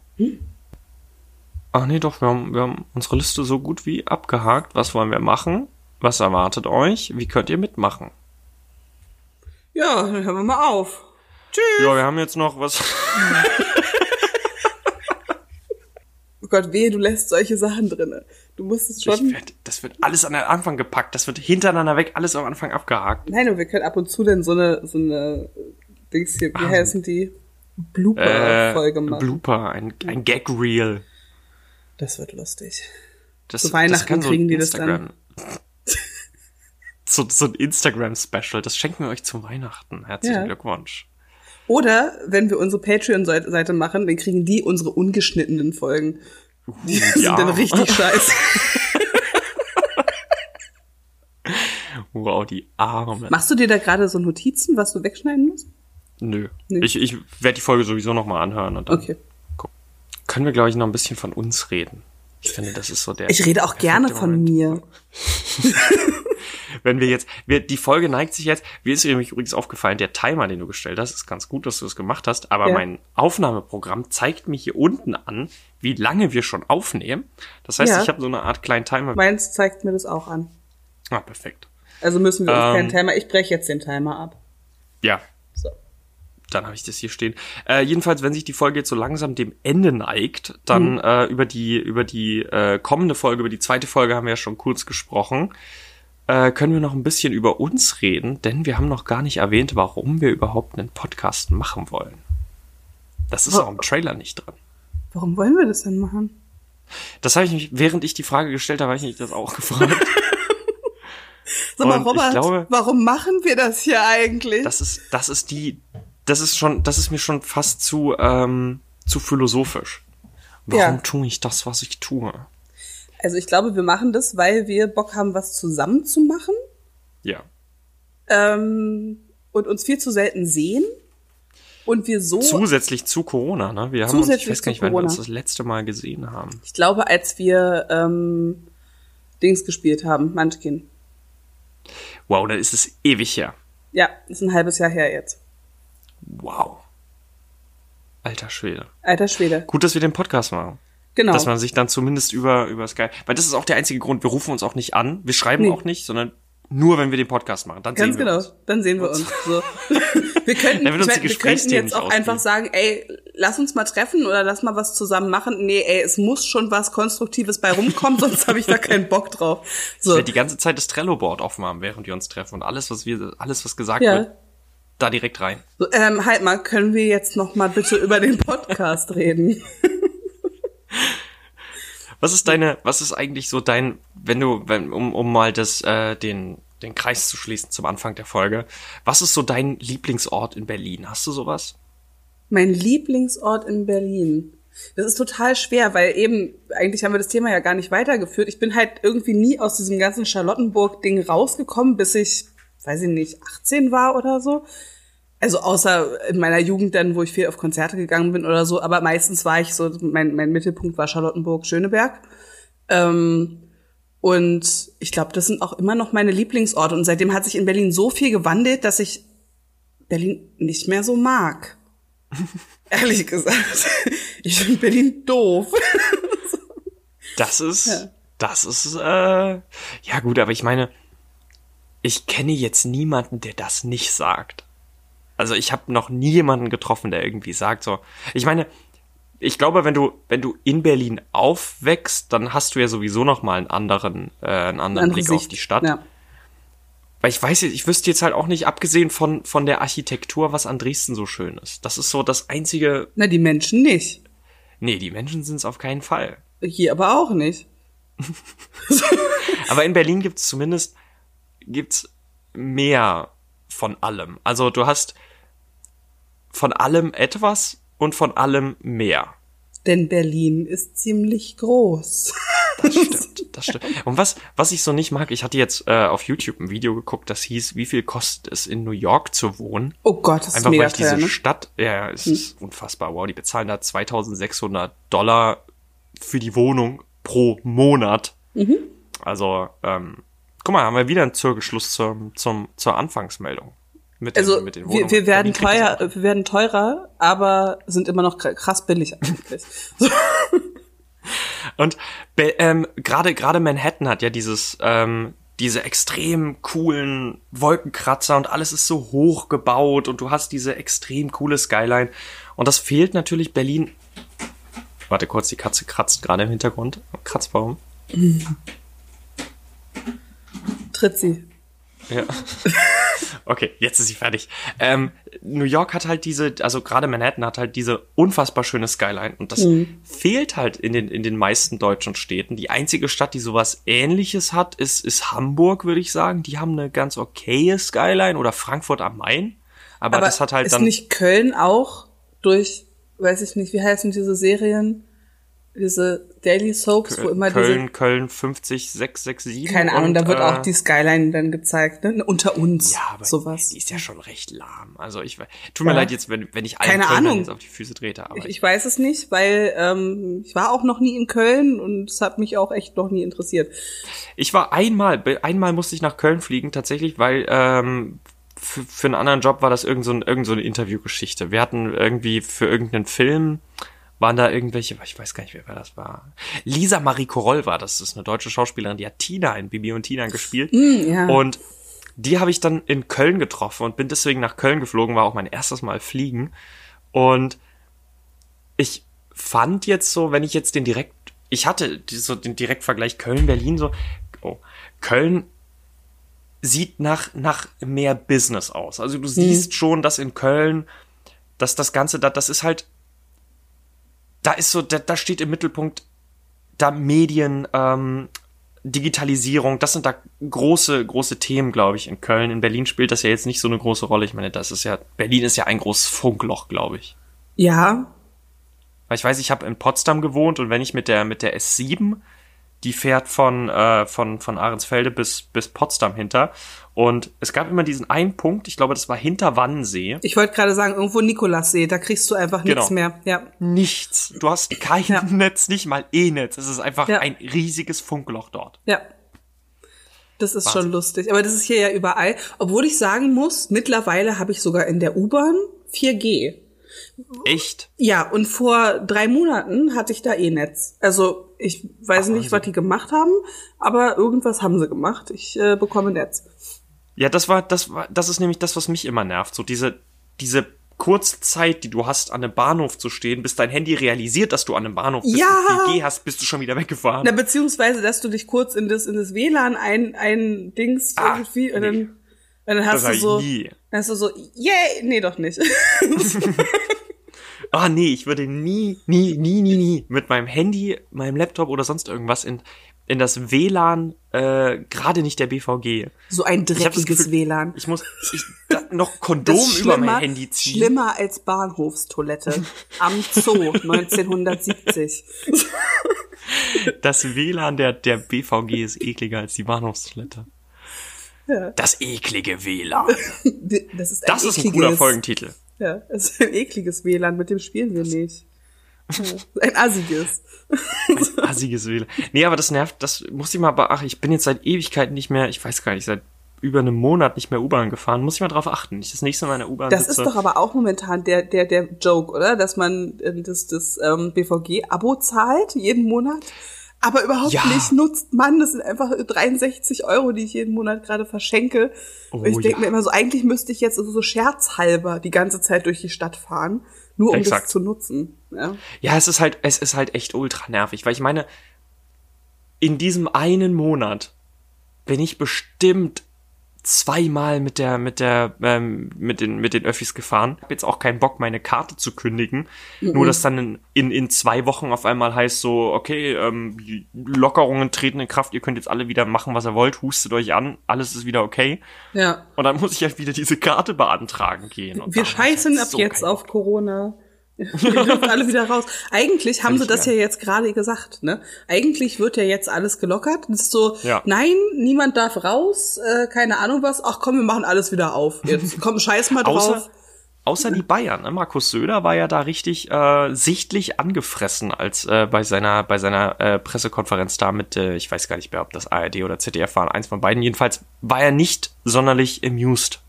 Ach nee, doch, wir haben, wir haben unsere Liste so gut wie abgehakt. Was wollen wir machen? Was erwartet euch? Wie könnt ihr mitmachen? Ja, dann hören wir mal auf. Tschüss. Ja, wir haben jetzt noch was. Oh Gott, wehe, du lässt solche Sachen drinne. Du musst es schon. werd, das wird alles an den Anfang gepackt. Das wird hintereinander weg, alles am Anfang abgehakt. Nein, und wir können ab und zu dann so eine, so eine Dings hier, wie Ah, heißen die? Blooper-Folge Äh, machen. Blooper, ein, ein Gag-Reel. das wird lustig. Das, Zu Weihnachten kann so kriegen die das dann. So, so ein Instagram-Special. Das schenken wir euch zum Weihnachten. Herzlichen Ja. Glückwunsch. Oder wenn wir unsere Patreon-Seite machen, dann kriegen die unsere ungeschnittenen Folgen. Die sind ja. dann richtig scheiße. Wow, die Arme. Machst du dir da gerade so Notizen, was du wegschneiden musst? Nö. Nee. Ich, ich werde die Folge sowieso noch mal anhören. Und dann Okay. können wir, glaube ich, noch ein bisschen von uns reden. Ich finde, das ist so der. Ich rede auch gerne von Moment. mir. Wenn wir jetzt, wir, die Folge neigt sich jetzt, mir ist nämlich übrigens aufgefallen, der Timer, den du gestellt hast, ist ganz gut, dass du das gemacht hast, aber Ja. mein Aufnahmeprogramm zeigt mir hier unten an, wie lange wir schon aufnehmen. Das heißt, Ja. ich habe so eine Art kleinen Timer. Meins zeigt mir das auch an. Ah, perfekt. Also müssen wir uns Ähm. keinen Timer. Ich breche jetzt den Timer ab. Ja. Dann habe ich das hier stehen. Äh, jedenfalls, wenn sich die Folge jetzt so langsam dem Ende neigt, dann äh, über die über die äh, kommende Folge, über die zweite Folge haben wir ja schon kurz gesprochen. Äh, können wir noch ein bisschen über uns reden, denn wir haben noch gar nicht erwähnt, warum wir überhaupt einen Podcast machen wollen. Das ist Wa- auch im Trailer nicht drin. Warum wollen wir das denn machen? Das habe ich mich, während ich die Frage gestellt habe, habe ich mich das auch gefragt. Sag mal, Robert, glaube- warum machen wir das hier eigentlich? Das ist, das ist die das ist schon, das ist mir schon fast zu, ähm, zu philosophisch. Warum ja. tue ich das, was ich tue? Also ich glaube, wir machen das, weil wir Bock haben, was zusammen zu machen. Ja. Ähm, und uns viel zu selten sehen. Und wir so. Zusätzlich zu Corona, ne? Wir haben uns, ich weiß gar nicht, wann wir uns das letzte Mal gesehen haben. Ich glaube, als wir ähm, Dings gespielt haben, Munchkin. Wow, dann ist es ewig her. Ja, ist ein halbes Jahr her jetzt. Wow. Alter Schwede. Alter Schwede. Gut, dass wir den Podcast machen. Genau. Dass man sich dann zumindest über, über Skype, weil das ist auch der einzige Grund, wir rufen uns auch nicht an, wir schreiben nee. auch nicht, sondern nur wenn wir den Podcast machen. Dann Ganz sehen wir genau, uns. dann sehen wir uns. So. wir könnten, wir könnten jetzt auch einfach sagen, ey, lass uns mal treffen oder lass mal was zusammen machen. Nee, ey, es muss schon was Konstruktives bei rumkommen, sonst habe ich da keinen Bock drauf. So. Ich werde die ganze Zeit das Trello-Board aufmachen, während wir uns treffen und alles, was wir, alles, was gesagt ja. wird, da direkt rein. So, ähm, halt mal, können wir jetzt noch mal bitte über den Podcast reden? Was ist deine, was ist eigentlich so dein, wenn du, wenn, um, um mal das, äh, den, den Kreis zu schließen zum Anfang der Folge, was ist so dein Lieblingsort in Berlin? Hast du sowas? Mein Lieblingsort in Berlin. Das ist total schwer, weil eben, eigentlich haben wir das Thema ja gar nicht weitergeführt. Ich bin halt irgendwie nie aus diesem ganzen Charlottenburg-Ding rausgekommen, bis ich, weiß ich nicht, 18 war oder so. Also außer in meiner Jugend dann, wo ich viel auf Konzerte gegangen bin oder so, aber meistens war ich so, mein, mein Mittelpunkt war Charlottenburg, Ähm, und ich glaube, das sind auch immer noch meine Lieblingsorte. Und seitdem hat sich in Berlin so viel gewandelt, dass ich Berlin nicht mehr so mag. Ehrlich gesagt. Ich finde Berlin doof. das ist, das ist, äh, ja gut, aber ich meine, ich kenne jetzt niemanden, der das nicht sagt. Also ich habe noch nie jemanden getroffen, der irgendwie sagt so. Ich meine, ich glaube, wenn du wenn du in Berlin aufwächst, dann hast du ja sowieso noch mal einen anderen äh, einen anderen Blick Sicht. auf die Stadt. Ja. Weil ich weiß ich wüsste jetzt halt auch nicht, abgesehen von von der Architektur, was an Dresden so schön ist. Das ist so das einzige. Na, die Menschen nicht. Nee, die Menschen sind es auf keinen Fall. Hier aber auch nicht. aber in Berlin gibt's zumindest gibt's mehr von allem. Also du hast von allem etwas und von allem mehr. Denn Berlin ist ziemlich groß. Das stimmt, das stimmt. Und was, was ich so nicht mag, ich hatte jetzt äh, auf YouTube ein Video geguckt, das hieß, wie viel kostet es in New York zu wohnen? Oh Gott, das Einfach, ist mega weil ich diese ne? Stadt, ja, es hm. ist unfassbar. Wow, die bezahlen da 2600 Dollar für die Wohnung pro Monat. Mhm. Also, ähm, guck mal, haben wir wieder einen Zirkelschluss zum, zum, zur Anfangsmeldung. Mit den, also mit den wir, wir werden teuer, wir werden teurer, aber sind immer noch krass billig eigentlich. Und ähm, gerade gerade Manhattan hat ja dieses ähm, diese extrem coolen Wolkenkratzer und alles ist so hoch gebaut und du hast diese extrem coole Skyline und das fehlt natürlich Berlin. Warte kurz, die Katze kratzt gerade im Hintergrund. Kratzbaum. Tritt sie. Ja. Okay, jetzt ist sie fertig. Ähm, New York hat halt diese, also gerade Manhattan hat halt diese unfassbar schöne Skyline und das mhm. fehlt halt in den, in den meisten deutschen Städten. Die einzige Stadt, die sowas ähnliches hat, ist, ist Hamburg, würde ich sagen. Die haben eine ganz okaye Skyline oder Frankfurt am Main. Aber, Aber das hat halt ist dann. Ist nicht Köln auch durch, weiß ich nicht, wie heißen diese Serien? Diese Daily Soaps, wo immer Köln, diese Köln 50667. Keine Ahnung, und, da wird äh, auch die Skyline dann gezeigt, ne? Unter uns. Ja, aber sowas. die ist ja schon recht lahm. Also ich tut mir ja. leid jetzt, wenn, wenn ich allen Keine jetzt auf die Füße trete. Aber ich, ich weiß es nicht, weil ähm, ich war auch noch nie in Köln und es hat mich auch echt noch nie interessiert. Ich war einmal, einmal musste ich nach Köln fliegen tatsächlich, weil ähm, für, für einen anderen Job war das irgend so, ein, irgend so eine Interviewgeschichte. Wir hatten irgendwie für irgendeinen Film waren da irgendwelche, ich weiß gar nicht, wer das war. Lisa Marie Koroll war das, das ist eine deutsche Schauspielerin, die hat Tina in Bibi und Tina gespielt. Mm, ja. Und die habe ich dann in Köln getroffen und bin deswegen nach Köln geflogen, war auch mein erstes Mal fliegen. Und ich fand jetzt so, wenn ich jetzt den direkt, ich hatte so den Direktvergleich Köln-Berlin so, oh, Köln sieht nach, nach mehr Business aus. Also du siehst mhm. schon, dass in Köln, dass das Ganze, das, das ist halt da ist so, da, da steht im Mittelpunkt da Medien, ähm, Digitalisierung, das sind da große, große Themen, glaube ich, in Köln. In Berlin spielt das ja jetzt nicht so eine große Rolle. Ich meine, das ist ja, Berlin ist ja ein großes Funkloch, glaube ich. Ja. Weil ich weiß, ich habe in Potsdam gewohnt und wenn ich mit der, mit der S7 die fährt von, äh, von, von Ahrensfelde bis, bis Potsdam hinter. Und es gab immer diesen einen Punkt, ich glaube, das war hinter Wannsee. Ich wollte gerade sagen, irgendwo Nikolassee, da kriegst du einfach genau. nichts mehr. Ja. Nichts. Du hast kein ja. Netz, nicht mal E-Netz. Es ist einfach ja. ein riesiges Funkloch dort. Ja. Das ist Wahnsinn. schon lustig. Aber das ist hier ja überall. Obwohl ich sagen muss, mittlerweile habe ich sogar in der U-Bahn 4G. Echt? Ja, und vor drei Monaten hatte ich da eh Netz. Also ich weiß Ach, nicht, was die gemacht haben, aber irgendwas haben sie gemacht. Ich äh, bekomme Netz. Ja, das war, das war, das ist nämlich das, was mich immer nervt. So diese, diese kurze Zeit, die du hast, an einem Bahnhof zu stehen, bis dein Handy realisiert, dass du an einem Bahnhof bist ja. 4G hast, bist du schon wieder weggefahren. Na, beziehungsweise, dass du dich kurz in das, in das WLAN ein, ein Dings ah, irgendwie und nee. dann, und dann hast das du so, nie. hast du so, yay, nee, doch nicht. Ah, oh, nee, ich würde nie, nie, nie, nie, nie mit meinem Handy, meinem Laptop oder sonst irgendwas in, in das WLAN, äh, gerade nicht der BVG. So ein dreckiges Gefühl, WLAN. Ich muss ich, noch Kondom über mein Handy ziehen. Schlimmer als Bahnhofstoilette am Zoo 1970. Das WLAN der, der BVG ist ekliger als die Bahnhofstoilette. Ja. Das eklige WLAN. Das ist ein, das ist ein cooler Folgentitel. Ja, es ist ein ekliges WLAN, mit dem spielen wir nicht. Ein assiges. Ein assiges WLAN. Nee, aber das nervt, das muss ich mal beachten. Ich bin jetzt seit Ewigkeiten nicht mehr, ich weiß gar nicht, seit über einem Monat nicht mehr U-Bahn gefahren. Muss ich mal drauf achten. Ich das nächste Mal in der U-Bahn Das sitze. ist doch aber auch momentan der, der, der Joke, oder? Dass man äh, das, das ähm, BVG-Abo zahlt jeden Monat aber überhaupt ja. nicht nutzt. Mann, das sind einfach 63 Euro, die ich jeden Monat gerade verschenke. Oh, und ich denke ja. mir immer so, eigentlich müsste ich jetzt so scherzhalber die ganze Zeit durch die Stadt fahren, nur um Exakt. das zu nutzen. Ja. ja, es ist halt, es ist halt echt ultra nervig, weil ich meine, in diesem einen Monat bin ich bestimmt zweimal mit der mit der ähm, mit den mit den Öffis gefahren. Hab jetzt auch keinen Bock, meine Karte zu kündigen. Mhm. Nur dass dann in, in, in zwei Wochen auf einmal heißt so, okay, ähm, Lockerungen treten in Kraft, ihr könnt jetzt alle wieder machen, was ihr wollt, hustet euch an, alles ist wieder okay. Ja. Und dann muss ich halt wieder diese Karte beantragen gehen. Und Wir scheißen ab so jetzt auf Corona. Wir dürfen alle wieder raus. Eigentlich haben sie das ja jetzt gerade gesagt, ne? Eigentlich wird ja jetzt alles gelockert. Das ist so, ja. nein, niemand darf raus, äh, keine Ahnung was. Ach komm, wir machen alles wieder auf. Jetzt komm, scheiß mal drauf. Außer, außer die Bayern. Ne? Markus Söder war ja da richtig äh, sichtlich angefressen, als äh, bei seiner bei seiner äh, Pressekonferenz da mit, äh, ich weiß gar nicht mehr, ob das ARD oder ZDF war, eins von beiden. Jedenfalls war er nicht sonderlich amused.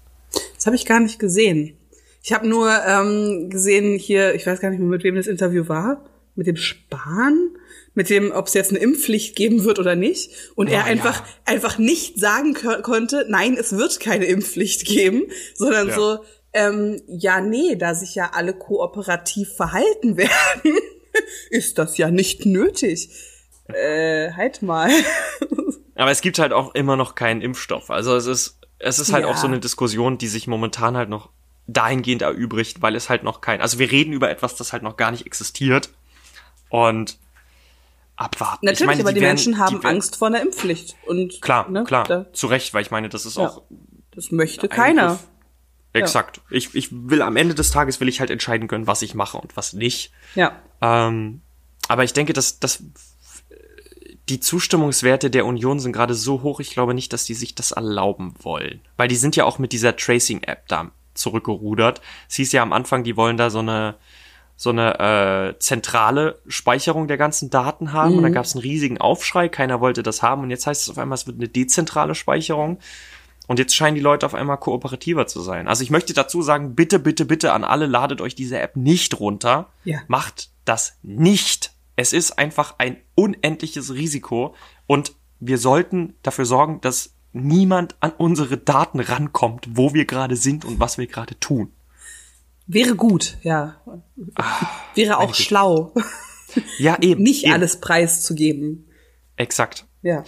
Das habe ich gar nicht gesehen. Ich habe nur ähm, gesehen hier, ich weiß gar nicht mehr, mit wem das Interview war, mit dem Spahn, mit dem, ob es jetzt eine Impfpflicht geben wird oder nicht. Und oh, er einfach ja. einfach nicht sagen konnte, nein, es wird keine Impfpflicht geben, sondern ja. so, ähm, ja, nee, da sich ja alle kooperativ verhalten werden, ist das ja nicht nötig. Äh, halt mal. Aber es gibt halt auch immer noch keinen Impfstoff. Also es ist, es ist halt ja. auch so eine Diskussion, die sich momentan halt noch dahingehend erübrigt, weil es halt noch kein, also wir reden über etwas, das halt noch gar nicht existiert und abwarten. Natürlich, ich meine, aber die, die werden, Menschen haben werden, Angst vor einer Impfpflicht und klar, ne, klar, da, zu Recht, weil ich meine, das ist ja, auch das möchte keiner. Exakt. Ja. Ich, ich will am Ende des Tages will ich halt entscheiden können, was ich mache und was nicht. Ja. Ähm, aber ich denke, dass, dass die Zustimmungswerte der Union sind gerade so hoch, ich glaube nicht, dass die sich das erlauben wollen. Weil die sind ja auch mit dieser Tracing-App da zurückgerudert. Es hieß ja am Anfang, die wollen da so eine so eine äh, zentrale Speicherung der ganzen Daten haben mhm. und dann gab es einen riesigen Aufschrei, keiner wollte das haben und jetzt heißt es auf einmal, es wird eine dezentrale Speicherung und jetzt scheinen die Leute auf einmal kooperativer zu sein. Also ich möchte dazu sagen, bitte, bitte, bitte an alle, ladet euch diese App nicht runter, ja. macht das nicht. Es ist einfach ein unendliches Risiko und wir sollten dafür sorgen, dass niemand an unsere Daten rankommt, wo wir gerade sind und was wir gerade tun. Wäre gut, ja. Ah, Wäre auch schlau. Ja, eben. Nicht eben. alles preiszugeben. Exakt. Ja.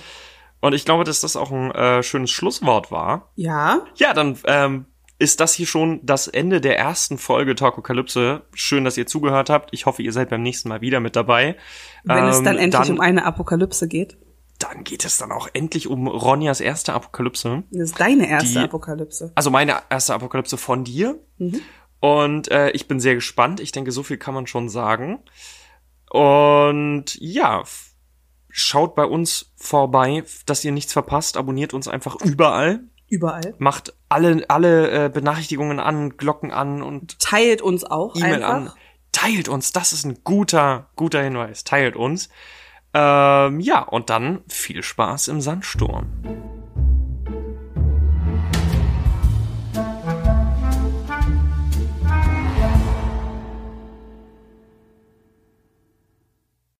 Und ich glaube, dass das auch ein äh, schönes Schlusswort war. Ja. Ja, dann ähm, ist das hier schon das Ende der ersten Folge Talkokalypse. Schön, dass ihr zugehört habt. Ich hoffe, ihr seid beim nächsten Mal wieder mit dabei. Wenn ähm, es dann endlich dann, um eine Apokalypse geht. Dann geht es dann auch endlich um Ronjas erste Apokalypse. Das ist deine erste Die- Apokalypse. Also meine erste Apokalypse von dir. Und äh, ich bin sehr gespannt. Ich denke, so viel kann man schon sagen. Und ja, schaut bei uns vorbei, dass ihr nichts verpasst. Abonniert uns einfach überall. Überall. Macht alle, alle äh, Benachrichtigungen an, Glocken an und Teilt uns auch E-Mail an. Teilt uns, das ist ein guter, guter Hinweis. Teilt uns. Ähm, ja, und dann viel Spaß im Sandsturm.